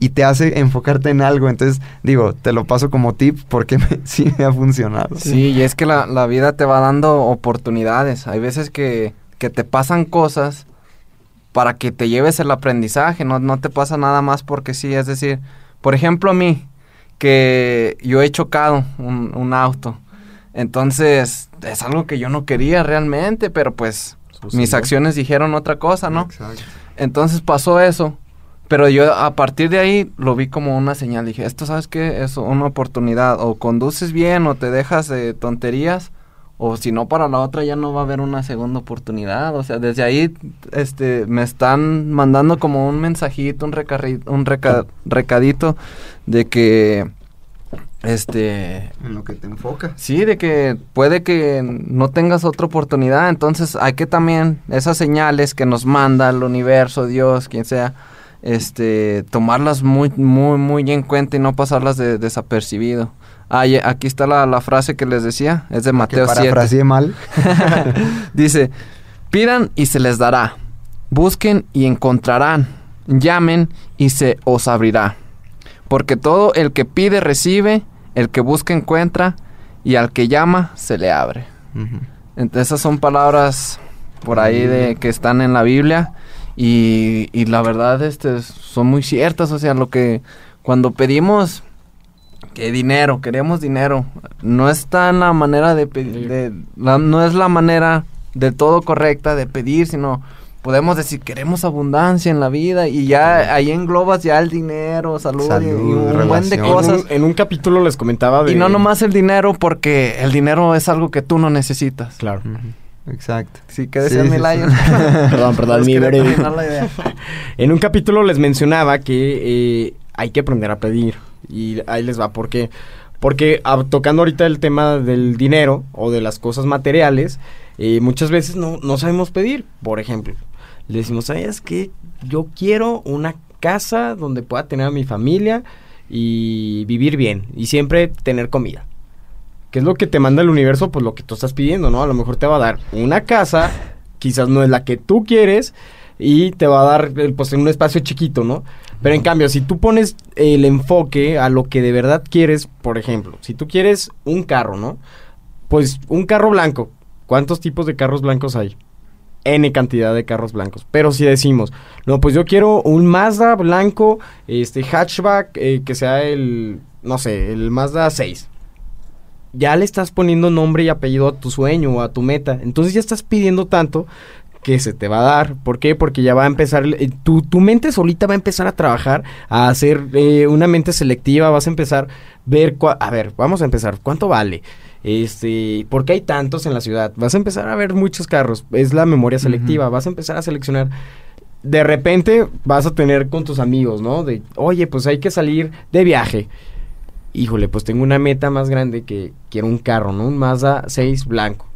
y te hace enfocarte en algo. Entonces, digo, te lo paso como tip porque (laughs) me- sí me ha funcionado.
Sí, y es que la, la vida te va dando oportunidades. Hay veces que, que te pasan cosas para que te lleves el aprendizaje, no, no te pasa nada más porque sí. Es decir, por ejemplo a mí, que yo he chocado un, un auto. Entonces, es algo que yo no quería realmente, pero pues mis acciones dijeron otra cosa, ¿no?
Exacto.
entonces pasó eso. Pero yo a partir de ahí lo vi como una señal. Dije, esto sabes qué? Es una oportunidad. O conduces bien o te dejas de tonterías. O si no, para la otra ya no va a haber una segunda oportunidad. O sea, desde ahí este, me están mandando como un mensajito, un, recarri- un reca- recadito de que este
En lo que te enfoca.
Sí, de que puede que no tengas otra oportunidad, entonces hay que también esas señales que nos manda el universo, Dios, quien sea, este, tomarlas muy, muy, muy en cuenta y no pasarlas de desapercibido. Ah, aquí está la, la frase que les decía, es de
Que
Mateo 7.
parafraseé mal. (laughs)
Dice, pidan y se les dará, busquen y encontrarán, llamen y se os abrirá. Porque todo el que pide recibe, el que busca encuentra, y al que llama se le abre. Entonces esas son palabras por ahí de que están en la Biblia y, y la verdad este son muy ciertas, o sea, lo que cuando pedimos que dinero, queremos dinero, no está en la manera de pedir, no es la manera de todo correcta de pedir, sino podemos decir queremos abundancia en la vida y ya ahí englobas ya el dinero, salud, y- un buen de.
En
cosas.
un, en un capítulo les comentaba de...
Y no nomás el dinero porque el dinero es algo que tú no necesitas.
Claro.
Exacto.
Sí, que decía
sí,
mi
sí.
Lion. (laughs)
Perdón, perdón, mi
idea. (laughs)
En un capítulo les mencionaba que eh, hay que aprender a pedir. Y ahí les va, ¿por qué? Porque ah, tocando ahorita el tema del dinero o de las cosas materiales, eh, muchas veces no, no sabemos pedir. Por ejemplo, le decimos, ¿sabes qué? Yo quiero una casa donde pueda tener a mi familia y vivir bien y siempre tener comida. ¿Qué es lo que te manda el universo? Pues lo que tú estás pidiendo, ¿no? A lo mejor te va a dar una casa, quizás no es la que tú quieres, y te va a dar eh, pues en un espacio chiquito, ¿no? Pero en cambio, si tú pones el enfoque a lo que de verdad quieres, por ejemplo, si tú quieres un carro, ¿no? Pues un carro blanco. ¿Cuántos tipos de carros blancos hay? N cantidad de carros blancos. Pero si decimos, no, pues yo quiero un Mazda blanco, este hatchback, eh, que sea el, no sé, el Mazda 6 ya le estás poniendo nombre y apellido a tu sueño o a tu meta. Entonces ya estás pidiendo tanto que se te va a dar. ¿Por qué? Porque ya va a empezar, eh, tu, tu mente solita va a empezar a trabajar, a hacer eh, una mente selectiva, vas a empezar a ver, cua- a ver, vamos a empezar, ¿cuánto vale? Este, ¿por qué hay tantos en la ciudad? Vas a empezar a ver muchos carros, es la memoria selectiva, vas a empezar a seleccionar. De repente vas a tener con tus amigos, ¿no? De, oye, pues hay que salir de viaje híjole, pues tengo una meta más grande que quiero un carro, ¿no? Un Mazda 6 blanco.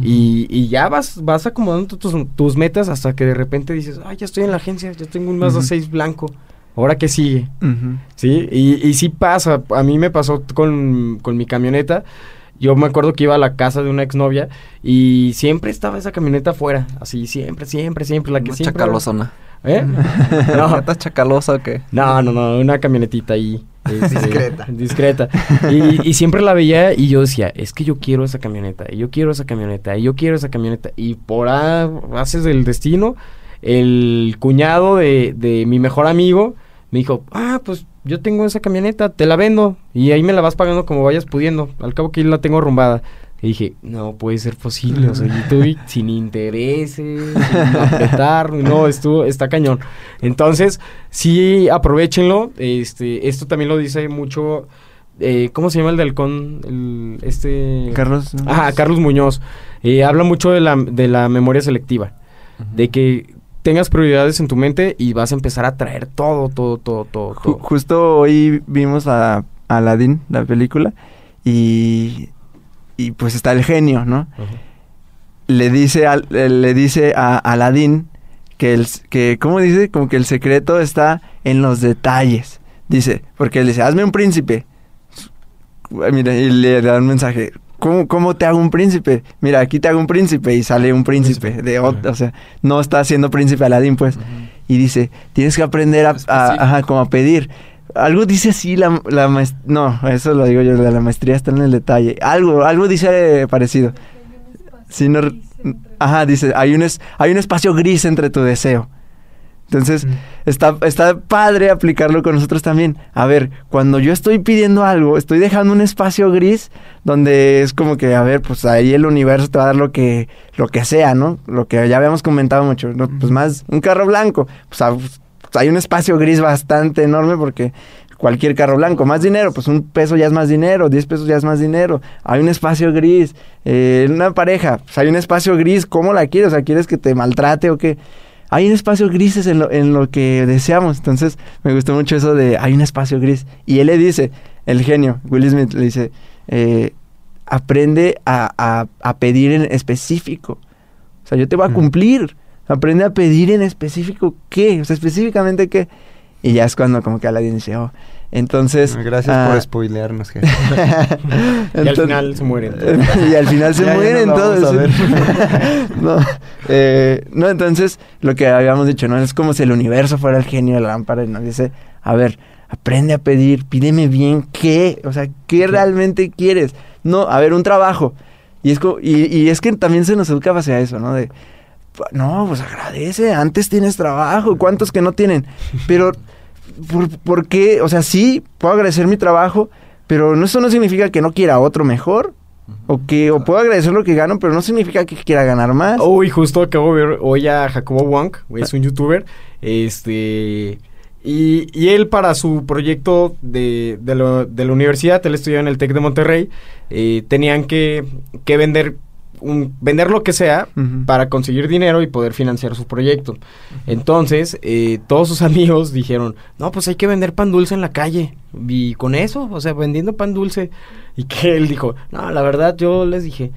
y, y ya vas, vas acomodando tus, tus metas hasta que de repente dices, ay, ya estoy en la agencia, ya tengo un Mazda
Ujú.
6 blanco. ¿Ahora qué sigue? ¿Sí? Y, y sí pasa. A mí me pasó con, con mi camioneta. Yo me acuerdo que iba a la casa de una exnovia y siempre estaba esa camioneta afuera. Así, siempre, siempre, siempre. La que
Una
siempre...
chacalosona.
¿Eh? (laughs)
¿No? ¿Estás chacalosa o qué?
No, no, no, una camionetita ahí. este,
Discreta.
Discreta. Y, y siempre la veía y yo decía, es que yo quiero esa camioneta, y yo quiero esa camioneta, y yo quiero esa camioneta. Y por a- haces del destino, el cuñado de, de mi mejor amigo me dijo, ah, pues yo tengo esa camioneta, te la vendo, y ahí me la vas pagando como vayas pudiendo. Al cabo que yo la tengo arrumbada. Y dije, no puede ser posible, o sea, yo estoy (laughs) sin intereses, sin apretar, no, estuvo, está cañón. Entonces, sí, aprovechenlo, este, esto también lo dice mucho, eh, ¿cómo se llama el de halcón? El, este...
Carlos. ¿no?
Ajá, Carlos Muñoz. Eh, habla mucho de la, de la memoria selectiva, de que tengas prioridades en tu mente y vas a empezar a traer todo, todo, todo, todo.
Ju-
todo.
justo hoy vimos a Aladdin, la película, y, y pues está el genio, ¿no? Le dice, al- eh, le dice a Aladdin que, el, que, ¿cómo dice? Como que el secreto está en los detalles. Dice, porque él dice, hazme un príncipe. Mira, y le da un mensaje. ¿Cómo, ¿Cómo te hago un príncipe? Mira, aquí te hago un príncipe y sale un príncipe.
Príncipe.
De,
Ajá.
o sea, no está siendo príncipe Aladdin, pues. Y dice, tienes que aprender a, como a pedir. Algo dice así la, la maest- No, eso lo digo yo, la, la maestría está en el detalle. Algo, algo dice parecido. Si no, ajá, dice, hay un, es- hay un espacio gris entre tu deseo. Entonces, está, está padre aplicarlo con nosotros también. A ver, cuando yo estoy pidiendo algo, estoy dejando un espacio gris donde es como que, a ver, pues ahí el universo te va a dar lo que, lo que sea, ¿no? Lo que ya habíamos comentado mucho, ¿no? Pues más, un carro blanco. Pues, ah, pues, hay un espacio gris bastante enorme porque cualquier carro blanco. Más dinero, pues un peso ya es más dinero, 10 pesos ya es más dinero. Hay un espacio gris. Eh, una pareja, pues hay un espacio gris. ¿Cómo la quieres? O sea, ¿quieres que te maltrate o qué? Hay un espacio grises en lo, en lo que deseamos. Entonces, me gustó mucho eso de hay un espacio gris. Y él le dice, el genio, Will Smith, le dice, eh, aprende a, a, a pedir en específico. O sea, yo te voy a cumplir. Aprende a pedir en específico qué. O sea, específicamente qué. Y ya es cuando como que Aladdin dice, oh. Entonces...
Gracias
ah,
por spoilearnos, (laughs) jefe.
Y al final se mueren. (laughs)
y al final se
Ya, ya
mueren
vamos
todos.
a ver. (laughs)
no, eh, no, entonces lo que habíamos dicho, ¿no? Es como si el universo fuera el genio de la lámpara y nos dice, a ver, aprende a pedir, pídeme bien qué, o sea, qué realmente quieres. No, a ver, un trabajo. Y es, co- y, y es que también se nos educa hacia eso, ¿no? De, no, pues agradece, antes tienes trabajo, ¿cuántos que no tienen? (laughs) Pero, ¿por, por qué? O sea, sí, puedo agradecer mi trabajo, pero eso no significa que no quiera otro mejor. O que o puedo agradecer lo que gano, pero no significa que quiera ganar más.
Uy, justo acabo de ver hoy a Jacobo Wong, es un youtuber, este... Y, y él para su proyecto de, de, lo- de la universidad, él estudió en el TEC de Monterrey, eh, tenían que, que vender, un, vender lo que sea para conseguir dinero y poder financiar su proyecto. Entonces, eh, todos sus (laughs) amigos dijeron, no, pues hay que vender pan dulce en la calle. Y con eso, o sea, vendiendo pan dulce. Y que él dijo, no, la verdad yo les dije,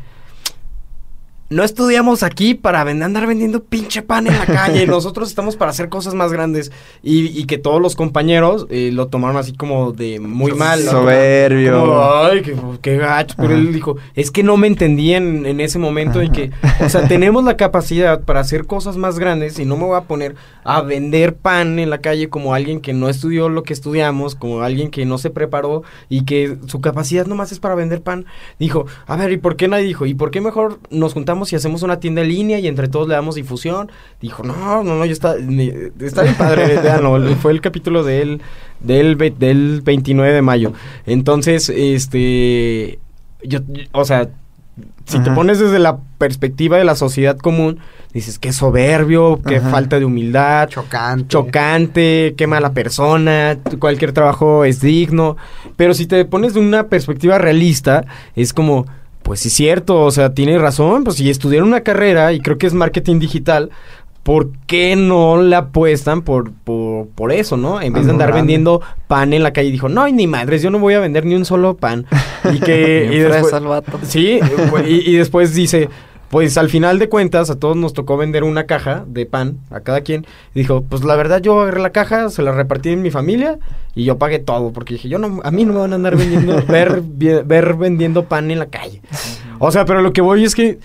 no estudiamos aquí para andar vendiendo pinche pan en la (laughs) calle. Nosotros estamos para hacer cosas más grandes. Y, y que todos los compañeros eh, lo tomaron así como de muy mal.
Soberbio.
Como, Ay, qué, qué gacho. Pero él dijo, es que no me entendían en ese momento y que, o sea, (laughs) tenemos la capacidad para hacer cosas más grandes y no me voy a poner a vender pan en la calle como alguien que no estudió lo que estudiamos, como alguien que no se preparó y que su capacidad nomás es para vender pan. Dijo, a ver, ¿y por qué nadie dijo? ¿Y por qué mejor nos juntamos y hacemos una tienda en línea y entre todos le damos difusión? Dijo, no, no, no, ya está, está bien padre, (laughs) véanlo, fue el capítulo de él, del, del 29 de mayo. Entonces, este, yo, o sea, si te pones desde la perspectiva de la sociedad común, dices, qué soberbio, qué
Ajá.
falta de humildad,
Chocante.
chocante, qué mala persona, cualquier trabajo es digno. Pero si te pones de una perspectiva realista, es como, pues sí es cierto, o sea, tiene razón, pues si estudiaron una carrera y creo que es marketing digital, ¿por qué no le apuestan por, por, por eso, no? En vez de andar vendiendo pan en la calle, dijo, no, ni madres, yo no voy a vender ni un solo pan. Y que... (laughs) y después-
vato.
Sí, y, y después dice, pues al final de cuentas a todos nos tocó vender una caja de pan a cada quien. Y dijo, pues la verdad yo agarré la caja, se la repartí en mi familia y yo pagué todo porque dije, yo no, a mí no me van a andar vendiendo, (laughs) ver, ver vendiendo pan en la calle. O sea, pero lo que voy es que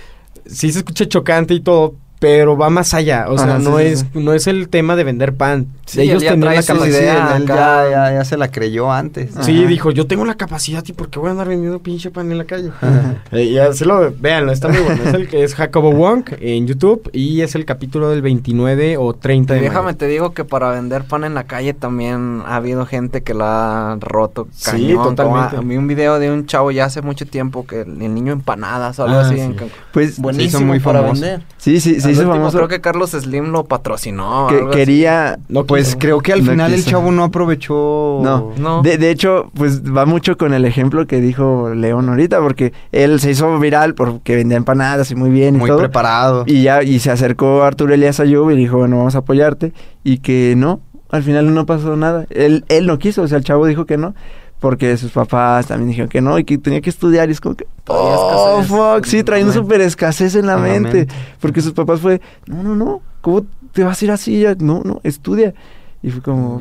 sí se escucha chocante y todo. Pero va más allá, o sea,
Ajá, sí,
no
sí,
es
sí.
no es el tema de vender pan.
Sí,
Ellos
él ya
tenían la capacidad.
él ya, ya, ya se la creyó antes.
Sí, dijo, yo tengo la capacidad y ¿por qué voy a andar vendiendo pinche pan en la calle? (laughs) Eh, y así lo, véanlo, está muy bueno. Es el que es Jacobo Wong en YouTube y es el capítulo del 29 o 30 de
Y déjame
mayo.
te digo que para vender pan en la calle también ha habido gente que la ha roto
Sí,
cañón.
totalmente.
Como a- Vi un video de un chavo ya hace mucho tiempo que el, el niño empanadas o algo
Ah,
así.
sí.
en Cancún.
Pues
Buenísimo
muy
para
famoso.
vender.
sí, sí, se
Al
hizo
último
famoso.
Creo que Carlos Slim lo patrocinó.
que quería
No
Pues
quiso.
creo que al
No
final el chavo no aprovechó.
No,
No.
De, de hecho, pues va mucho con el ejemplo que dijo León ahorita, porque él se hizo viral porque vendía empanadas y muy bien y
Muy
todo.
preparado.
Y ya, y se acercó Arturo Elías Ayub y dijo, bueno, vamos a apoyarte. Y que no, al final no pasó nada. Él, él no quiso, o sea, el chavo dijo que no. Porque sus papás también dijeron que no y que tenía que estudiar. Y es como que, oh, fuck, sí,
en la
trayendo
mente.
súper escasez en la
En la
mente.
mente.
Porque sus papás fue, no, no, no, ¿cómo te vas a ir así? Ya, No, no, estudia. Y fue como,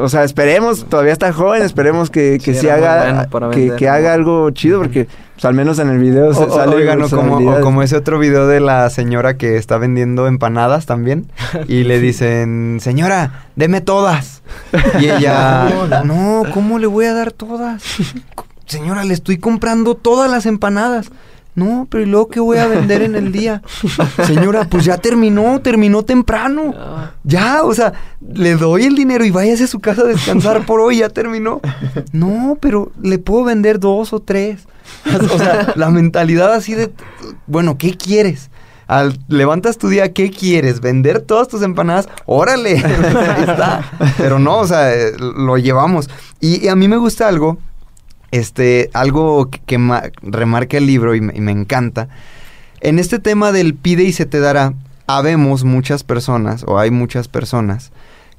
o sea, esperemos, todavía está joven, esperemos que, que
Sí,
haga,
bueno
que, que haga algo chido, porque pues, al menos en el video se
O- o-
sale
oigan, o como, o como ese otro video de la señora que está vendiendo empanadas también. (laughs) Y le dicen, señora, deme todas. Y ella, (laughs) no, ¿cómo le voy a dar todas? (laughs) Señora, le estoy comprando todas las empanadas. No, pero ¿y luego qué voy a vender en el día? Señora, pues ya terminó, terminó temprano. Ya, o sea, le doy el dinero y váyase a su casa a descansar por hoy, ya terminó. No, pero le puedo vender dos o tres. O sea, la mentalidad así de, bueno, ¿qué quieres? Al, levantas tu día, ¿qué quieres? ¿Vender todas tus empanadas? ¡Órale! (laughs) Ahí está. Pero no, o sea, eh, lo llevamos. Y, y a mí me gusta algo este, algo que, que ma- remarca el libro y me, y me encanta. En este tema del pide y se te dará, habemos muchas personas, o hay muchas personas,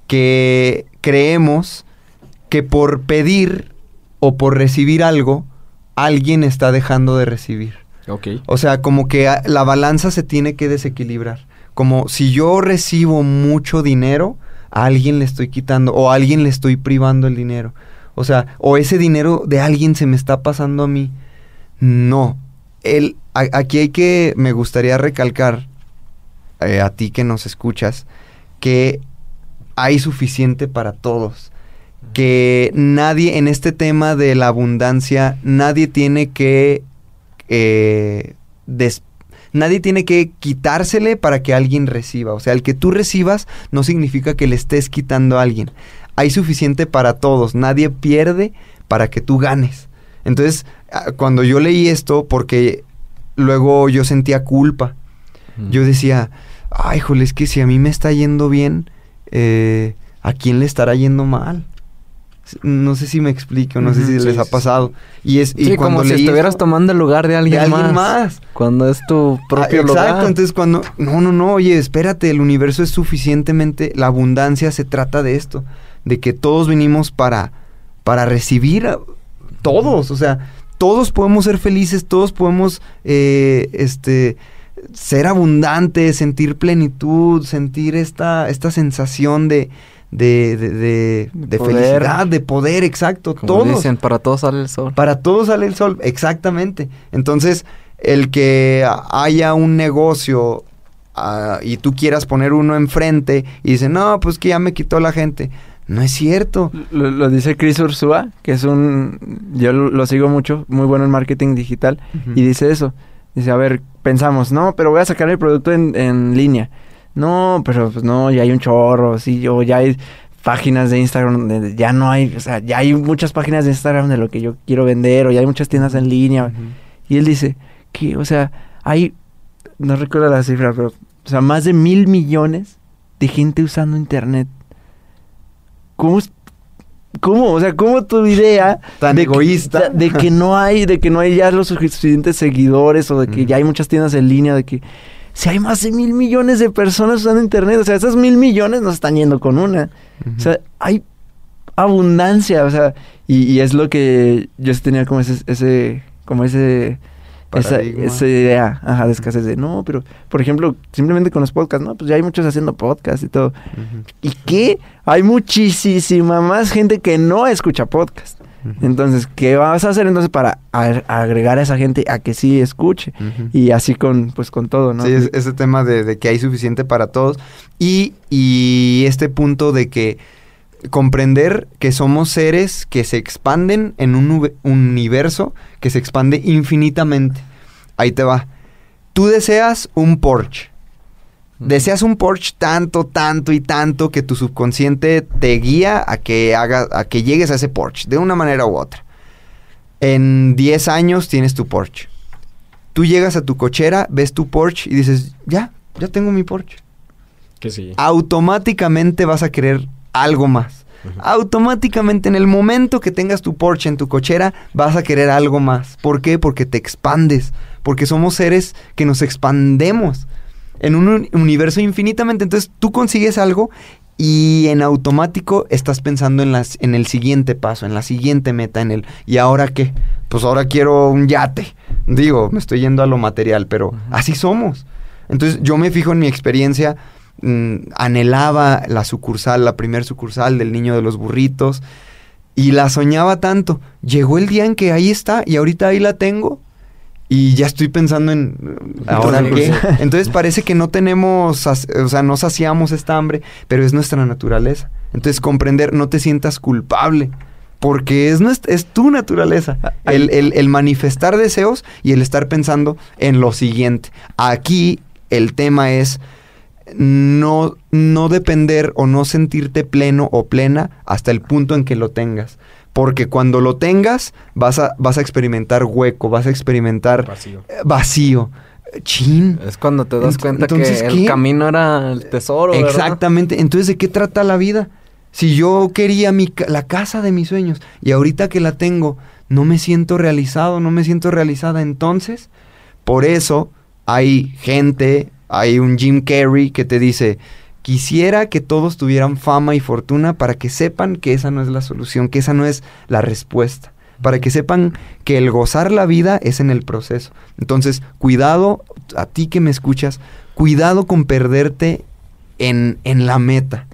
que creemos que por pedir o por recibir algo, alguien está dejando de recibir.
Ok.
O sea, como que a- la balanza se tiene que desequilibrar. Como si yo recibo mucho dinero, a alguien le estoy quitando o a alguien le estoy privando el dinero. O sea, o ese dinero de alguien se me está pasando a mí. No. El, a- aquí hay que, me gustaría recalcar eh, a ti que nos escuchas, que hay suficiente para todos. Que nadie, en este tema de la abundancia, nadie tiene que eh, des- nadie tiene que quitársele para que alguien reciba. O sea, el que tú recibas no significa que le estés quitando a alguien. Hay suficiente para todos. Nadie pierde para que tú ganes. Entonces, ah, cuando yo leí esto, porque luego yo sentía culpa, yo decía, ay, jole, es que si a mí me está yendo bien, eh, ¿a quién le estará yendo mal? No sé si me explico, no sé si
sí,
les ha pasado. Y es y
Sí,
cuando
como si estuvieras
esto-
tomando el lugar de alguien,
de alguien
más.
más.
Cuando es tu propio
Ah,
lugar.
Exacto, entonces cuando... No, no, no, oye, espérate, el universo es suficientemente... La abundancia se trata de esto, de que todos venimos para, para recibir a todos, o sea, todos podemos ser felices, todos podemos, eh, este, ser abundantes, sentir plenitud, sentir esta, esta sensación de... De, de, de- felicidad, de poder, exacto.
Como
todos.
dicen, para todos sale el sol.
Para todos sale el sol, exactamente. Entonces, el que haya un negocio ah, y tú quieras poner uno enfrente y dice, no, pues que ya me quitó la gente. No es cierto.
Lo, lo dice Chris Ursúa, que es un... Yo lo, lo sigo mucho, muy bueno en marketing digital. Y dice eso. Dice, a ver, pensamos, no, pero voy a sacar el producto en, en línea. No, pero pues no, ya hay un chorro, sí, o ya hay páginas de Instagram donde ya no hay, o sea, ya hay muchas páginas de Instagram de lo que yo quiero vender, o ya hay muchas tiendas en línea. Y él dice que, o sea, hay, no recuerdo la cifra, pero, o sea, más de mil millones de gente usando internet. ¿Cómo es- ¿Cómo? O sea, ¿cómo tu idea
Tan
de que-
egoísta.
de que no hay, de que no hay ya los suficientes seguidores o de que ya hay muchas tiendas en línea, de que si hay más de mil millones de personas usando internet, o sea, esas mil millones no están yendo con una. O sea, hay abundancia, o sea, y, y es lo que yo tenía como ese, ese como ese esa, esa idea, ajá, de escasez de no, pero por ejemplo, simplemente con los podcasts, no, pues ya hay muchos haciendo podcasts y todo. ¿Y qué? Hay muchísima más gente que no escucha podcast.
Ujú.
Entonces, ¿qué vas a hacer entonces para agregar a esa gente a que sí escuche? Y así con, pues con todo, ¿no?
Sí, es- ese tema de, de que hay suficiente para todos. Y, y este punto de que comprender que somos seres que se expanden en un universo que se expande infinitamente. Ahí te va. Tú deseas un Porsche. Deseas un Porsche tanto, tanto y tanto que tu subconsciente te guía a que haga, a que llegues a ese Porsche, de una manera u otra. En 10 años tienes tu Porsche. Tú llegas a tu cochera, ves tu Porsche y dices, ya, ya tengo mi Porsche.
Que sí.
Automáticamente vas a querer algo más. Automáticamente en el momento que tengas tu Porsche en tu cochera, vas a querer algo más. ¿Por qué? Porque te expandes. Porque somos seres que nos expandemos en un uni- universo infinitamente. Entonces tú consigues algo y en automático estás pensando en, las, en el siguiente paso, en la siguiente meta, en el ¿y ahora qué? Pues ahora quiero un yate. Digo, me estoy yendo a lo material, pero así somos. Entonces yo me fijo en mi experiencia, mm, anhelaba la sucursal, la primer sucursal del niño de los burritos y la soñaba tanto. Llegó el día en que ahí está y ahorita ahí la tengo y ya estoy pensando en ahora
Entonces,
qué. (laughs) Entonces parece que no tenemos, o sea, no saciamos esta hambre, pero es nuestra naturaleza. Entonces comprender, no te sientas culpable. Porque es, es tu naturaleza. El, el- el manifestar deseos y el estar pensando en lo siguiente. Aquí el tema es no, no depender o no sentirte pleno o plena hasta el punto en que lo tengas. Porque cuando lo tengas, vas a, vas a experimentar hueco, vas a experimentar
Vacío.
eh, vacío. Chin.
Es cuando te das
Ent-
cuenta
entonces,
que
¿qué?
el camino era el tesoro, ¿verdad?
Exactamente. Entonces, ¿de qué trata la vida? Si yo quería mi la casa de mis sueños y ahorita que la tengo, no me siento realizado, no me siento realizada. Entonces, por eso hay gente, hay un Jim Carrey que te dice, quisiera que todos tuvieran fama y fortuna para que sepan que esa no es la solución, que esa no es la respuesta. Para que sepan que el gozar la vida es en el proceso. Entonces, cuidado, a ti que me escuchas, cuidado con perderte en, en la meta.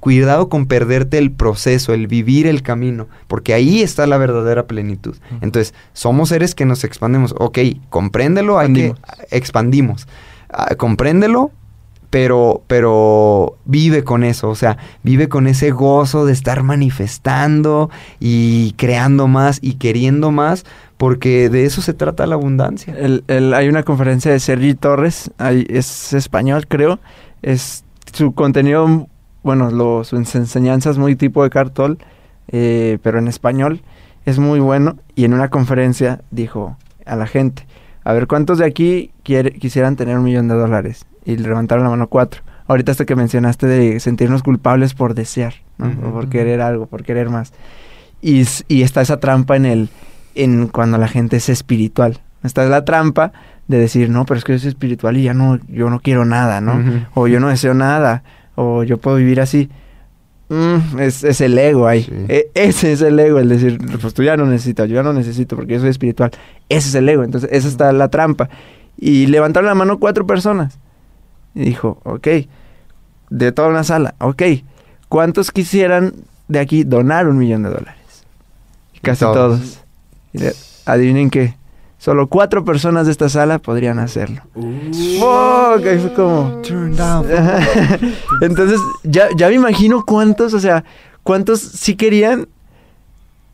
Cuidado con perderte el proceso, el vivir el camino, porque ahí está la verdadera plenitud. Entonces, somos seres que nos expandemos. Ok, compréndelo, hay que expandimos. Ah, compréndelo, pero, pero vive con eso, o sea, vive con ese gozo de estar manifestando y creando más y queriendo más, porque de eso se trata la abundancia.
El- el- hay una conferencia de Sergi Torres, es español creo, es su contenido, bueno, lo- sus enseñanzas muy tipo de cartol, eh, pero en español es muy bueno y en una conferencia dijo a la gente, a ver cuántos de aquí quiere- quisieran tener un millón de dólares y le levantaron la mano cuatro. Ahorita esto que mencionaste de sentirnos culpables por desear, o por querer algo, por querer más. Y, y está esa trampa en el en cuando la gente es espiritual. Está la trampa de decir, no, pero es que yo soy espiritual y ya no, yo no quiero nada, ¿no? O yo no deseo nada, o yo puedo vivir así. Mm, es, es el ego ahí.
Sí.
E- ese es el ego, el decir, pues tú ya no necesitas, yo ya no necesito porque yo soy espiritual. Ese es el ego, entonces esa está la trampa. Y levantaron la mano cuatro personas. Y dijo, ok, de toda una sala, ok, ¿cuántos quisieran de aquí donar un millón de dólares? Y casi
Todos.
todos. Y le- adivinen qué, solo cuatro personas de esta sala podrían hacerlo. Fuck, ahí fue como... (laughs) Entonces, ya, ya me imagino cuántos, o sea, cuántos sí querían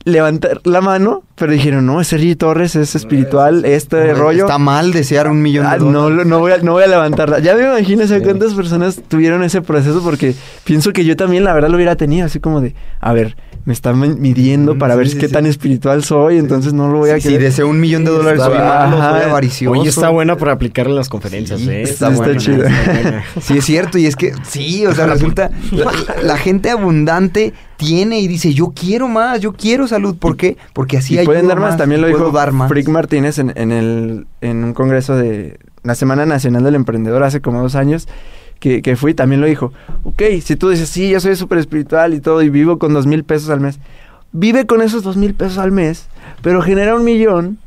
levantar la mano, pero dijeron, no, es Sergi Torres, es espiritual, este rollo.
Está mal desear un millón de
Ah,
dólares.
no, no, voy a, no voy a levantarla. Ya me imagino, cuántas personas tuvieron ese proceso porque pienso que yo también, la verdad, lo hubiera tenido, así como de, a ver, me están mi- midiendo
Mm,
para
sí,
ver
sí,
qué
sí.
tan espiritual soy, entonces no lo voy a
Si
querer.
deseo un millón de dólares, soy malo, soy avaricioso.
Oye, está buena para aplicarla en las conferencias,
Sí,
¿eh?
está
buena,
buena,
está
buena. (laughs)
Sí, es cierto, y es que sí, o sea, resulta, la, la gente abundante tiene y dice, yo quiero más, yo quiero salud, ¿por qué? Porque así hay
pueden dar más, también lo dijo. Frick Martínez en, en el, en un congreso de la Semana Nacional del Emprendedor hace como dos años que, que fui, también lo dijo. Ok, si tú dices, sí, yo soy súper espiritual y todo y vivo con dos mil pesos al mes, vive con esos dos mil pesos al mes, pero genera un millón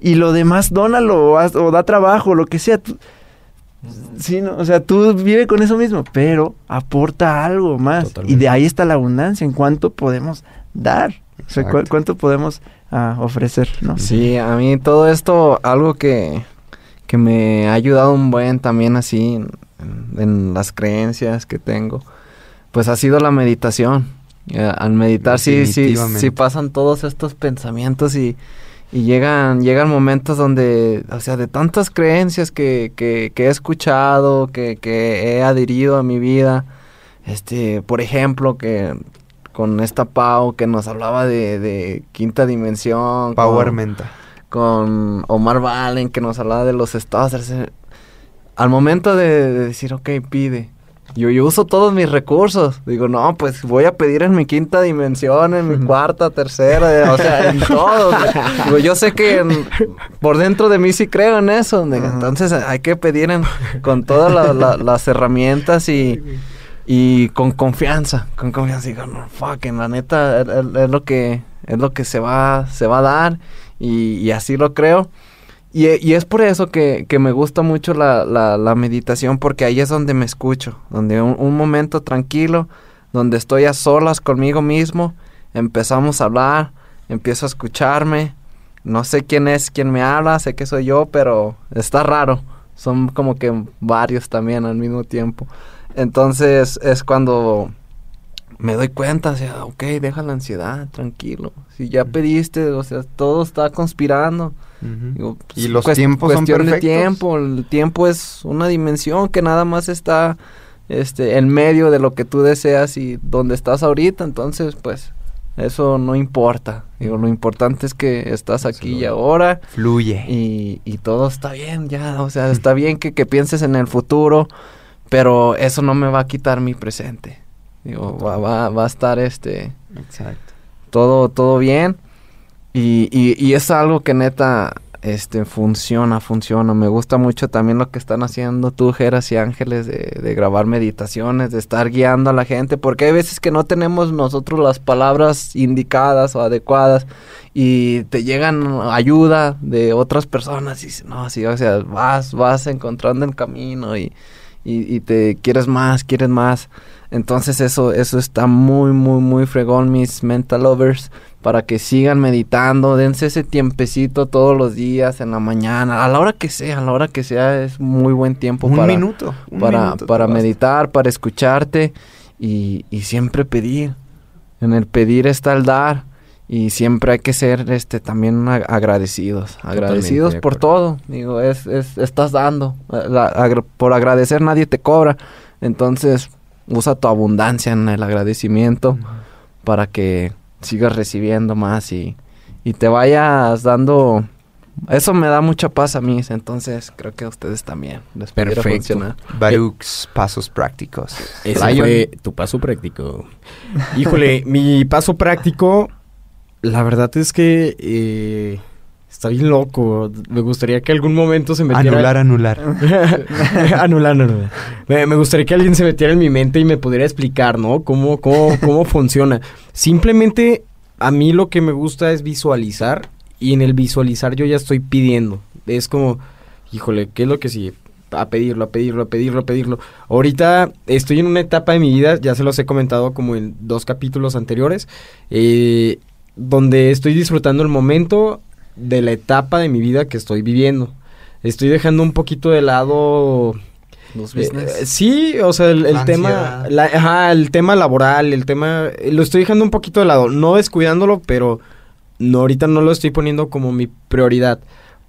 y lo demás dónalo o, haz- o da trabajo, lo que sea. Tú- Sí, no, o sea, tú vive con eso mismo, pero aporta algo más.
Totalmente.
Y de ahí está la abundancia, en cuánto podemos dar. O sea, cu- cuánto podemos ah, ofrecer, ¿no?
Sí, a mí todo esto, algo que, que me ha ayudado un buen también así en, las creencias que tengo, pues ha sido la meditación. Eh, al meditar sí, sí, sí pasan todos estos pensamientos y, y llegan, llegan momentos donde, o sea, de tantas creencias que, que, que he escuchado, que, que he adherido a mi vida, este, por ejemplo, que con esta Pau que nos hablaba de, de quinta dimensión.
Power
con-
menta.
con Omar Valen que nos hablaba de los estados. tercer- Al momento de, de decir, ok, pide. Yo, yo uso todos mis recursos. Digo, no, pues voy a pedir en mi quinta dimensión, en mi cuarta, tercera, o sea, en (laughs) todo. Digo, yo sé que en- por dentro de mí sí creo en eso. Digo, Entonces hay que pedir en- con todas la- la- las herramientas y, y con confianza. Con confianza. Digo, no, fuck, en la neta es, es- es lo que es lo que se va, se va a dar y, así lo creo. Y, y es por eso que, me gusta mucho la meditación, porque ahí es donde me escucho, donde un, un momento tranquilo, donde estoy a solas conmigo mismo, empezamos a hablar, empiezo a escucharme, no sé quién es quien me habla, sé que soy yo, pero está raro, son como que varios también al mismo tiempo. Entonces es cuando me doy cuenta, o sea, ok, deja la ansiedad, tranquilo. Si ya pediste, o sea, todo está conspirando. Digo, pues,
Y los tiempos son
cuestión de
perfectos.
tiempo. El tiempo es una dimensión que nada más está este, en medio de lo que tú deseas y donde estás ahorita. Entonces, pues, eso no importa. Digo, lo importante es que estás aquí y ahora
Fluye.
y, y todo está bien ya. O sea, está bien que, que pienses en el futuro, pero eso no me va a quitar mi presente. Digo, va, va, va a estar este
Exacto.
todo, todo bien. Y, y, y es algo que neta, este, funciona, funciona. Me gusta mucho también lo que están haciendo tú, Geras y Ángeles, de, de grabar meditaciones, de estar guiando a la gente, porque hay veces que no tenemos nosotros las palabras indicadas o adecuadas y te llegan ayuda de otras personas y dices, no, sí, o sea, vas, vas encontrando el camino y, y, y te quieres más, quieres más. Entonces eso, eso está muy, muy, muy fregón, mis mental lovers, para que sigan meditando, dense ese tiempecito todos los días, en la mañana, a la hora que sea, a la hora que sea, es muy buen tiempo
Un
para,
minuto. un
para,
minuto
para meditar, para escucharte y, y siempre pedir. En el pedir está el dar y siempre hay que ser este también ag- agradecidos, agradecidos
de
por todo. Digo, es, es estás dando, la- agra- por agradecer nadie te cobra. Entonces, usa tu abundancia en el agradecimiento para que sigas recibiendo más y, y te vayas dando eso me da mucha paz a mí, entonces creo que a ustedes también les
Perfecto.
Baruch's pasos prácticos.
Ese
Lion.
fue tu paso práctico. Híjole, mi paso práctico, la verdad es que eh, está bien loco. Me gustaría que algún momento se metiera...
Anular, anular. (laughs)
anular, anular. Me, me gustaría que alguien se metiera en mi mente y me pudiera explicar, ¿no? Cómo, cómo, cómo funciona. Simplemente a mí lo que me gusta es visualizar y en el visualizar yo ya estoy pidiendo. Es como, híjole, ¿qué es lo que sigue? A pedirlo, a pedirlo, a pedirlo, a pedirlo. Ahorita estoy en una etapa de mi vida, ya se los he comentado como en dos capítulos anteriores, eh, donde estoy disfrutando el momento de la etapa de mi vida que estoy viviendo. Estoy dejando un poquito de lado
Los business.
eh, sí, o sea, el, tema,
ansiedad.
la- ajá, el tema laboral, el tema, lo estoy dejando un poquito de lado, no descuidándolo, pero no ahorita no lo estoy poniendo como mi prioridad.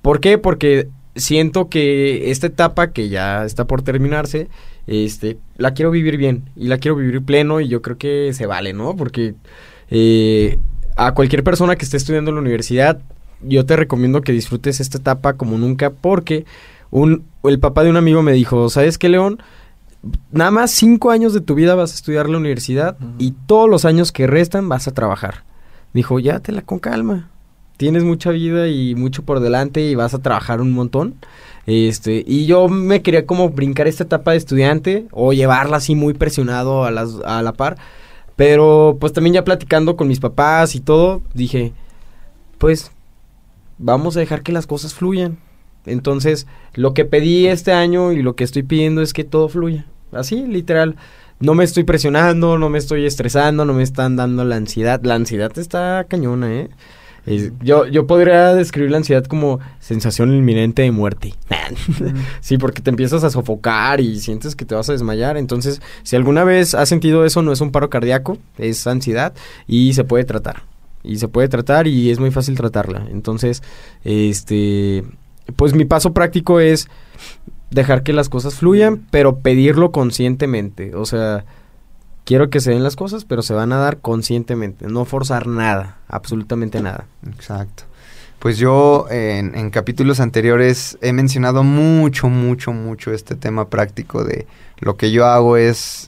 ¿Por qué? Porque siento que esta etapa que ya está por terminarse, este, la quiero vivir bien y la quiero vivir pleno y yo creo que se vale, ¿no? Porque eh, a cualquier persona que esté estudiando en la universidad, yo te recomiendo que disfrutes esta etapa como nunca porque un, el papá de un amigo me dijo, ¿sabes qué, León? Nada más cinco años de tu vida vas a estudiar la universidad y todos los años que restan vas a trabajar. Dijo, llévatela con calma. Tienes mucha vida y mucho por delante y vas a trabajar un montón. Este, y yo me quería como brincar esta etapa de estudiante o llevarla así muy presionado a, las, a la par. Pero pues también ya platicando con mis papás y todo, dije, pues vamos a dejar que las cosas fluyan. Entonces, lo que pedí este año y lo que estoy pidiendo es que todo fluya. Así, literal. No me estoy presionando, no me estoy estresando, no me están dando la ansiedad. La ansiedad está cañona, ¿eh? Es- yo, yo podría describir la ansiedad como sensación inminente de muerte. (laughs) sí, porque te empiezas a sofocar y sientes que te vas a desmayar. Entonces, si alguna vez has sentido eso, no es un paro cardíaco, es ansiedad y se puede tratar. Y se puede tratar y es muy fácil tratarla. Entonces, este, pues mi paso práctico es dejar que las cosas fluyan, pero pedirlo conscientemente. O sea, quiero que se den las cosas, pero se van a dar conscientemente. No forzar nada, absolutamente nada.
Exacto. Pues yo en, en capítulos anteriores he mencionado mucho, mucho, mucho este tema práctico de lo que yo hago es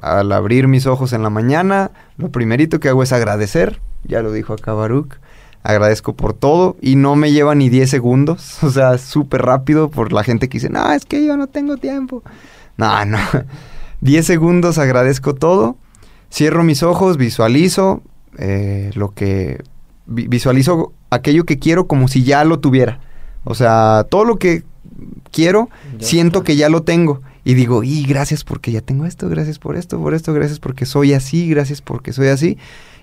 al abrir mis ojos en la mañana, lo primerito que hago es agradecer, ya lo dijo acá Baruch, agradezco por todo y no me lleva ni 10 segundos, (laughs) o sea, súper rápido por la gente que dice, no, es que yo no tengo tiempo. No, no, 10 segundos agradezco todo, cierro mis ojos, visualizo eh, lo que vi- visualizo aquello que quiero como si ya lo tuviera. O sea, todo lo que quiero,
Ya
siento
está.
que ya lo tengo. Y digo, y gracias porque ya tengo esto, gracias por esto, por esto, gracias porque soy así, gracias porque soy así.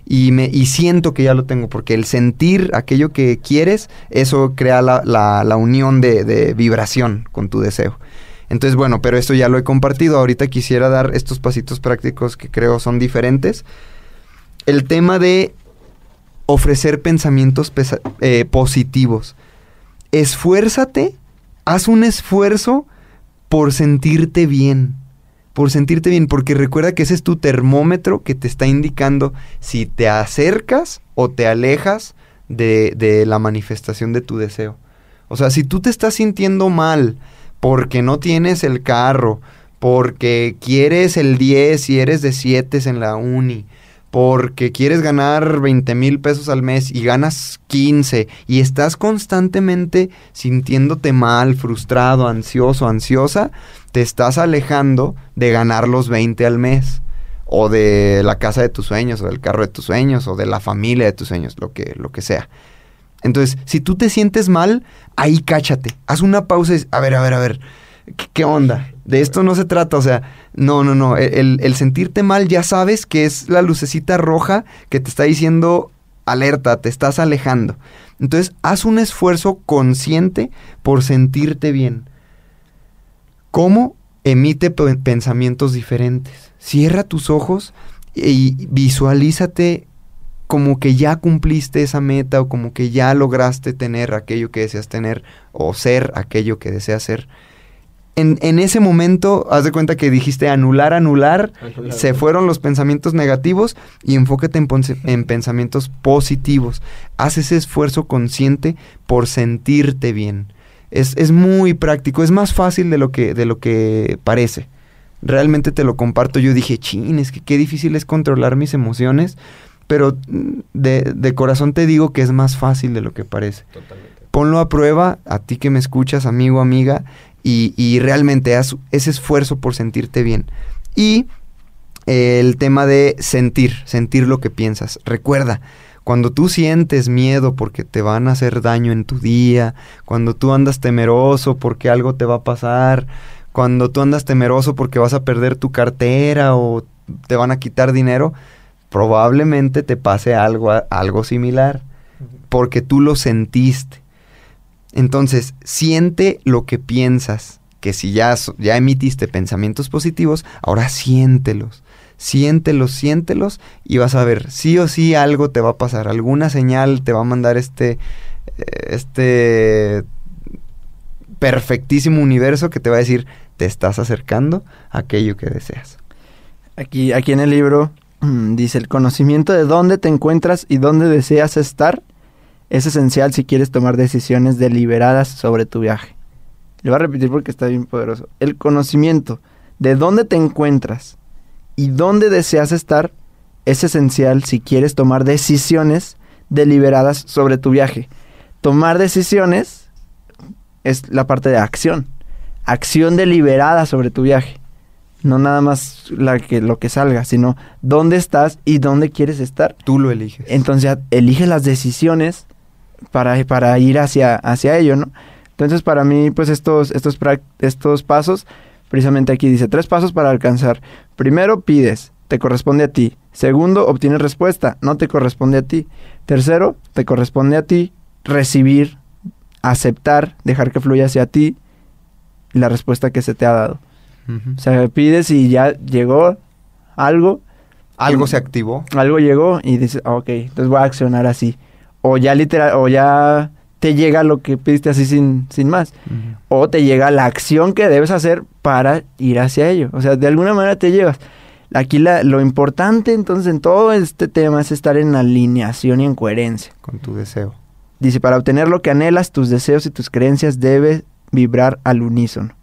Y, me, y siento que ya lo tengo, porque el sentir aquello que quieres, eso crea la, la- la unión de, de vibración con tu deseo. Entonces, bueno, pero esto ya lo he compartido. Ahorita quisiera dar estos pasitos prácticos que creo son diferentes. El tema de ofrecer pensamientos eh, positivos. Esfuérzate, haz un esfuerzo por sentirte bien. Por sentirte bien, porque recuerda que ese es tu termómetro que te está indicando si te acercas o te alejas de, de la manifestación de tu deseo. O sea, si tú te estás sintiendo mal porque no tienes el carro, porque quieres el 10 y eres de 7 en la uni, porque quieres ganar 20 mil pesos al mes y ganas 15 y estás constantemente sintiéndote mal, frustrado, ansioso, ansiosa, te estás alejando de ganar los 20 al mes o de la casa de tus sueños o del carro de tus sueños o de la familia de tus sueños, lo que, lo que sea. Entonces, si tú te sientes mal, ahí cáchate, haz una pausa y, a ver, a ver, a ver, ¿qué, onda? De esto no se trata, o sea, no, no, no, el, el sentirte mal ya sabes que es la lucecita roja que te está diciendo alerta, te estás alejando. Entonces, haz un esfuerzo consciente por sentirte bien. ¿Cómo? Emite pe- pensamientos diferentes. Cierra tus ojos y visualízate como que ya cumpliste esa meta o como que ya lograste tener aquello que deseas tener o ser aquello que deseas ser. En, en ese momento, haz de cuenta que dijiste anular, anular, se fueron los pensamientos negativos y enfócate en, en pensamientos positivos. Haz ese esfuerzo consciente por sentirte bien. Es, es muy práctico, es más fácil de lo que, de lo que parece. Realmente te lo comparto. Yo dije, chin, es que qué difícil es controlar mis emociones, pero de, de corazón te digo que es más fácil de lo que parece. Ponlo a prueba, a ti que me escuchas, amigo, amiga, y, y realmente haz ese esfuerzo por sentirte bien. Y eh, el tema de sentir, sentir lo que piensas. Recuerda, cuando tú sientes miedo porque te van a hacer daño en tu día, cuando tú andas temeroso porque algo te va a pasar, cuando tú andas temeroso porque vas a perder tu cartera o te van a quitar dinero, probablemente te pase algo, algo similar, porque tú lo sentiste. Entonces, siente lo que piensas, que si ya, ya emitiste pensamientos positivos, ahora siéntelos. Siéntelos, siéntelos y vas a ver, sí o sí algo te va a pasar, alguna señal te va a mandar este, este perfectísimo universo que te va a decir, te estás acercando a aquello que deseas.
Aquí, aquí en el libro dice, el conocimiento de dónde te encuentras y dónde deseas estar es esencial si quieres tomar decisiones deliberadas sobre tu viaje. Le voy a repetir porque está bien poderoso. El conocimiento de dónde te encuentras y dónde deseas estar es esencial si quieres tomar decisiones deliberadas sobre tu viaje. Tomar decisiones es la parte de acción. Acción deliberada sobre tu viaje. No nada más la que, lo que salga, sino dónde estás y dónde quieres estar.
Tú lo eliges.
Entonces elige las decisiones para, para ir hacia, hacia ello, ¿no? Entonces para mí, pues estos, estos, estos pasos, precisamente aquí dice, tres pasos para alcanzar. Primero, pides, te corresponde a ti. Segundo, obtienes respuesta, no te corresponde a ti. Tercero, te corresponde a ti recibir, aceptar, dejar que fluya hacia ti la respuesta que se te ha dado.
Ujú.
O sea, pides y ya llegó algo,
Algo se activó.
algo llegó y dices, "Ah, ok, entonces voy a accionar así. O ya literal, o ya te llega lo que pediste así sin, sin más. O te llega la acción que debes hacer para ir hacia ello. O sea, de alguna manera te llevas. Aquí la- lo importante entonces en todo este tema es estar en alineación y en coherencia.
Con tu deseo.
Dice, para obtener lo que anhelas, tus deseos y tus creencias deben vibrar al unísono.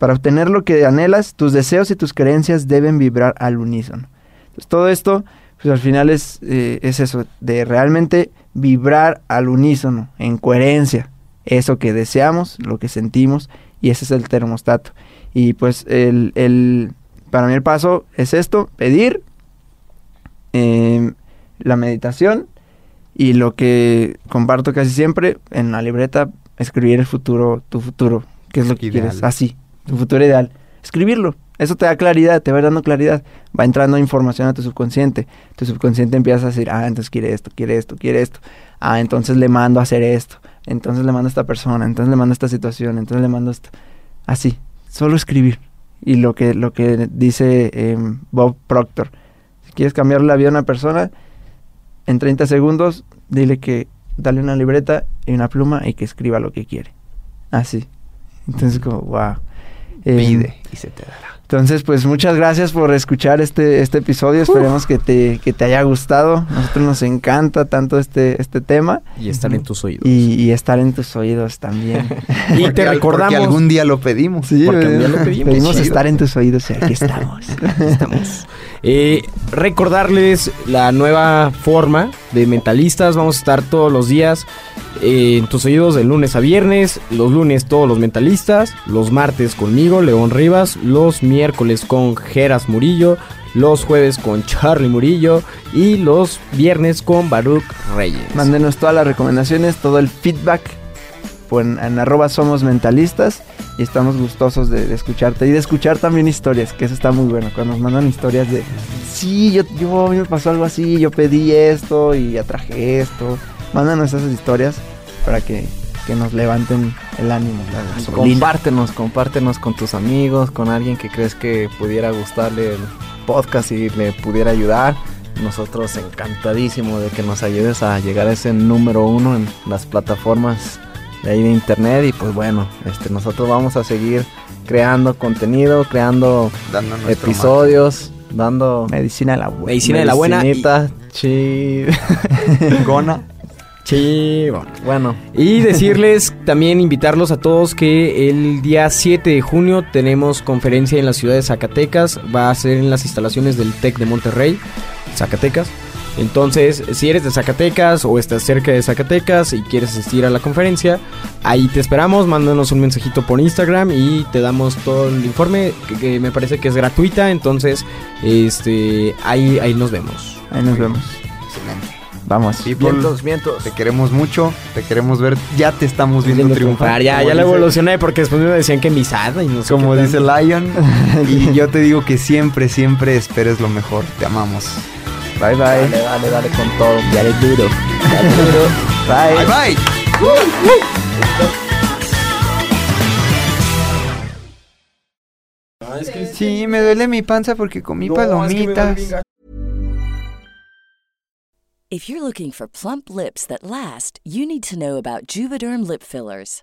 Para obtener lo que anhelas, tus deseos y tus creencias deben vibrar al unísono. Entonces, todo esto, pues al final es, eh, es eso, de realmente vibrar al unísono, en coherencia. Eso que deseamos, lo que sentimos, y ese es el termostato. Y pues el, el- para mí el paso es esto, pedir, em, la meditación, y lo que comparto casi siempre en la libreta, escribir el futuro, tu futuro, qué es lo que
Ideal.
quieres, así, tu futuro ideal. Escribirlo, eso te da claridad, te va dando claridad, va entrando información a tu subconsciente, tu subconsciente empieza a decir, ah, entonces quiere esto, quiere esto, quiere esto, ah, entonces le mando a hacer esto, entonces le mando a esta persona, entonces le mando a esta situación, entonces le mando esto, así, solo escribir. Y lo que, lo que dice em, Bob Proctor, si quieres cambiarle la vida a una persona, en 30 segundos, dile que dale una libreta y una pluma y que escriba lo que quiere. Así. Entonces, como, wow. Em,
Pide y se te dará.
entonces, pues muchas gracias por escuchar este, este episodio. Esperemos que te, que te haya gustado. A nosotros nos encanta tanto este, este tema
Y estar en tus oídos.
y, y estar en tus oídos también. (laughs)
Y
Porque
te recordamos.
Porque algún día lo pedimos.
Sí,
Porque un día lo
eh,
pedimos.
pedimos
Chido.
estar en tus oídos y aquí estamos. (laughs)
Estamos. Eh, recordarles la nueva forma de mentalistas. Vamos a estar todos los días eh, en tus oídos de lunes a viernes. Los lunes todos los mentalistas. Los martes conmigo, León Rivas. Los miércoles con Geras Murillo. Los jueves con Charlie Murillo. Y los viernes con Baruch Reyes.
Mándenos todas las recomendaciones, todo el feedback en, arroba somos mentalistas y estamos gustosos de, escucharte y de escuchar también historias, que eso está muy bueno, cuando nos mandan historias de, sí, yo, yo, a mí me pasó algo así, yo pedí esto y ya traje esto. Mándanos esas historias para que, que nos levanten el ánimo.
Compártenos, compártenos con tus amigos, con alguien que crees que pudiera gustarle el podcast y le pudiera ayudar. Nosotros encantadísimo de que nos ayudes a llegar a ese número uno en las plataformas de ahí de internet y pues bueno, este nosotros vamos a seguir creando contenido, creando
Dando
episodios, dando
Medicina de la buena.
Medicina de la buena. y-
chi-. (laughs)
Gona.
Chivo.
bueno, (laughs)
Y decirles, también invitarlos a todos que el día 7 de junio tenemos conferencia en la ciudad de Zacatecas. Va a ser en las instalaciones del TEC de Monterrey, Zacatecas. Entonces, si eres de Zacatecas o estás cerca de Zacatecas y quieres asistir a la conferencia, ahí te esperamos. Mándanos un mensajito por Instagram y te damos todo el informe, que, que me parece que es gratuita. Entonces, este, ahí, ahí nos vemos.
Ahí nos vemos.
Excelente.
Vamos.
People,
vientos, vientos.
te queremos mucho, te queremos ver. Ya te estamos viendo triunfar.
Ya,
como
ya la
dice-
evolucioné porque después me decían que misada y no sé
Como
qué
dice. Lion. (laughs) y yo te digo que siempre, siempre esperes lo mejor. Te amamos.
Bye bye.
Dale, dale, dale con todo.
Dale duro.
Bye.
Bye bye. Sí, me duele mi panza porque comí palomitas.
If you're looking for plump lips that last, you need to know about Juvederm lip fillers.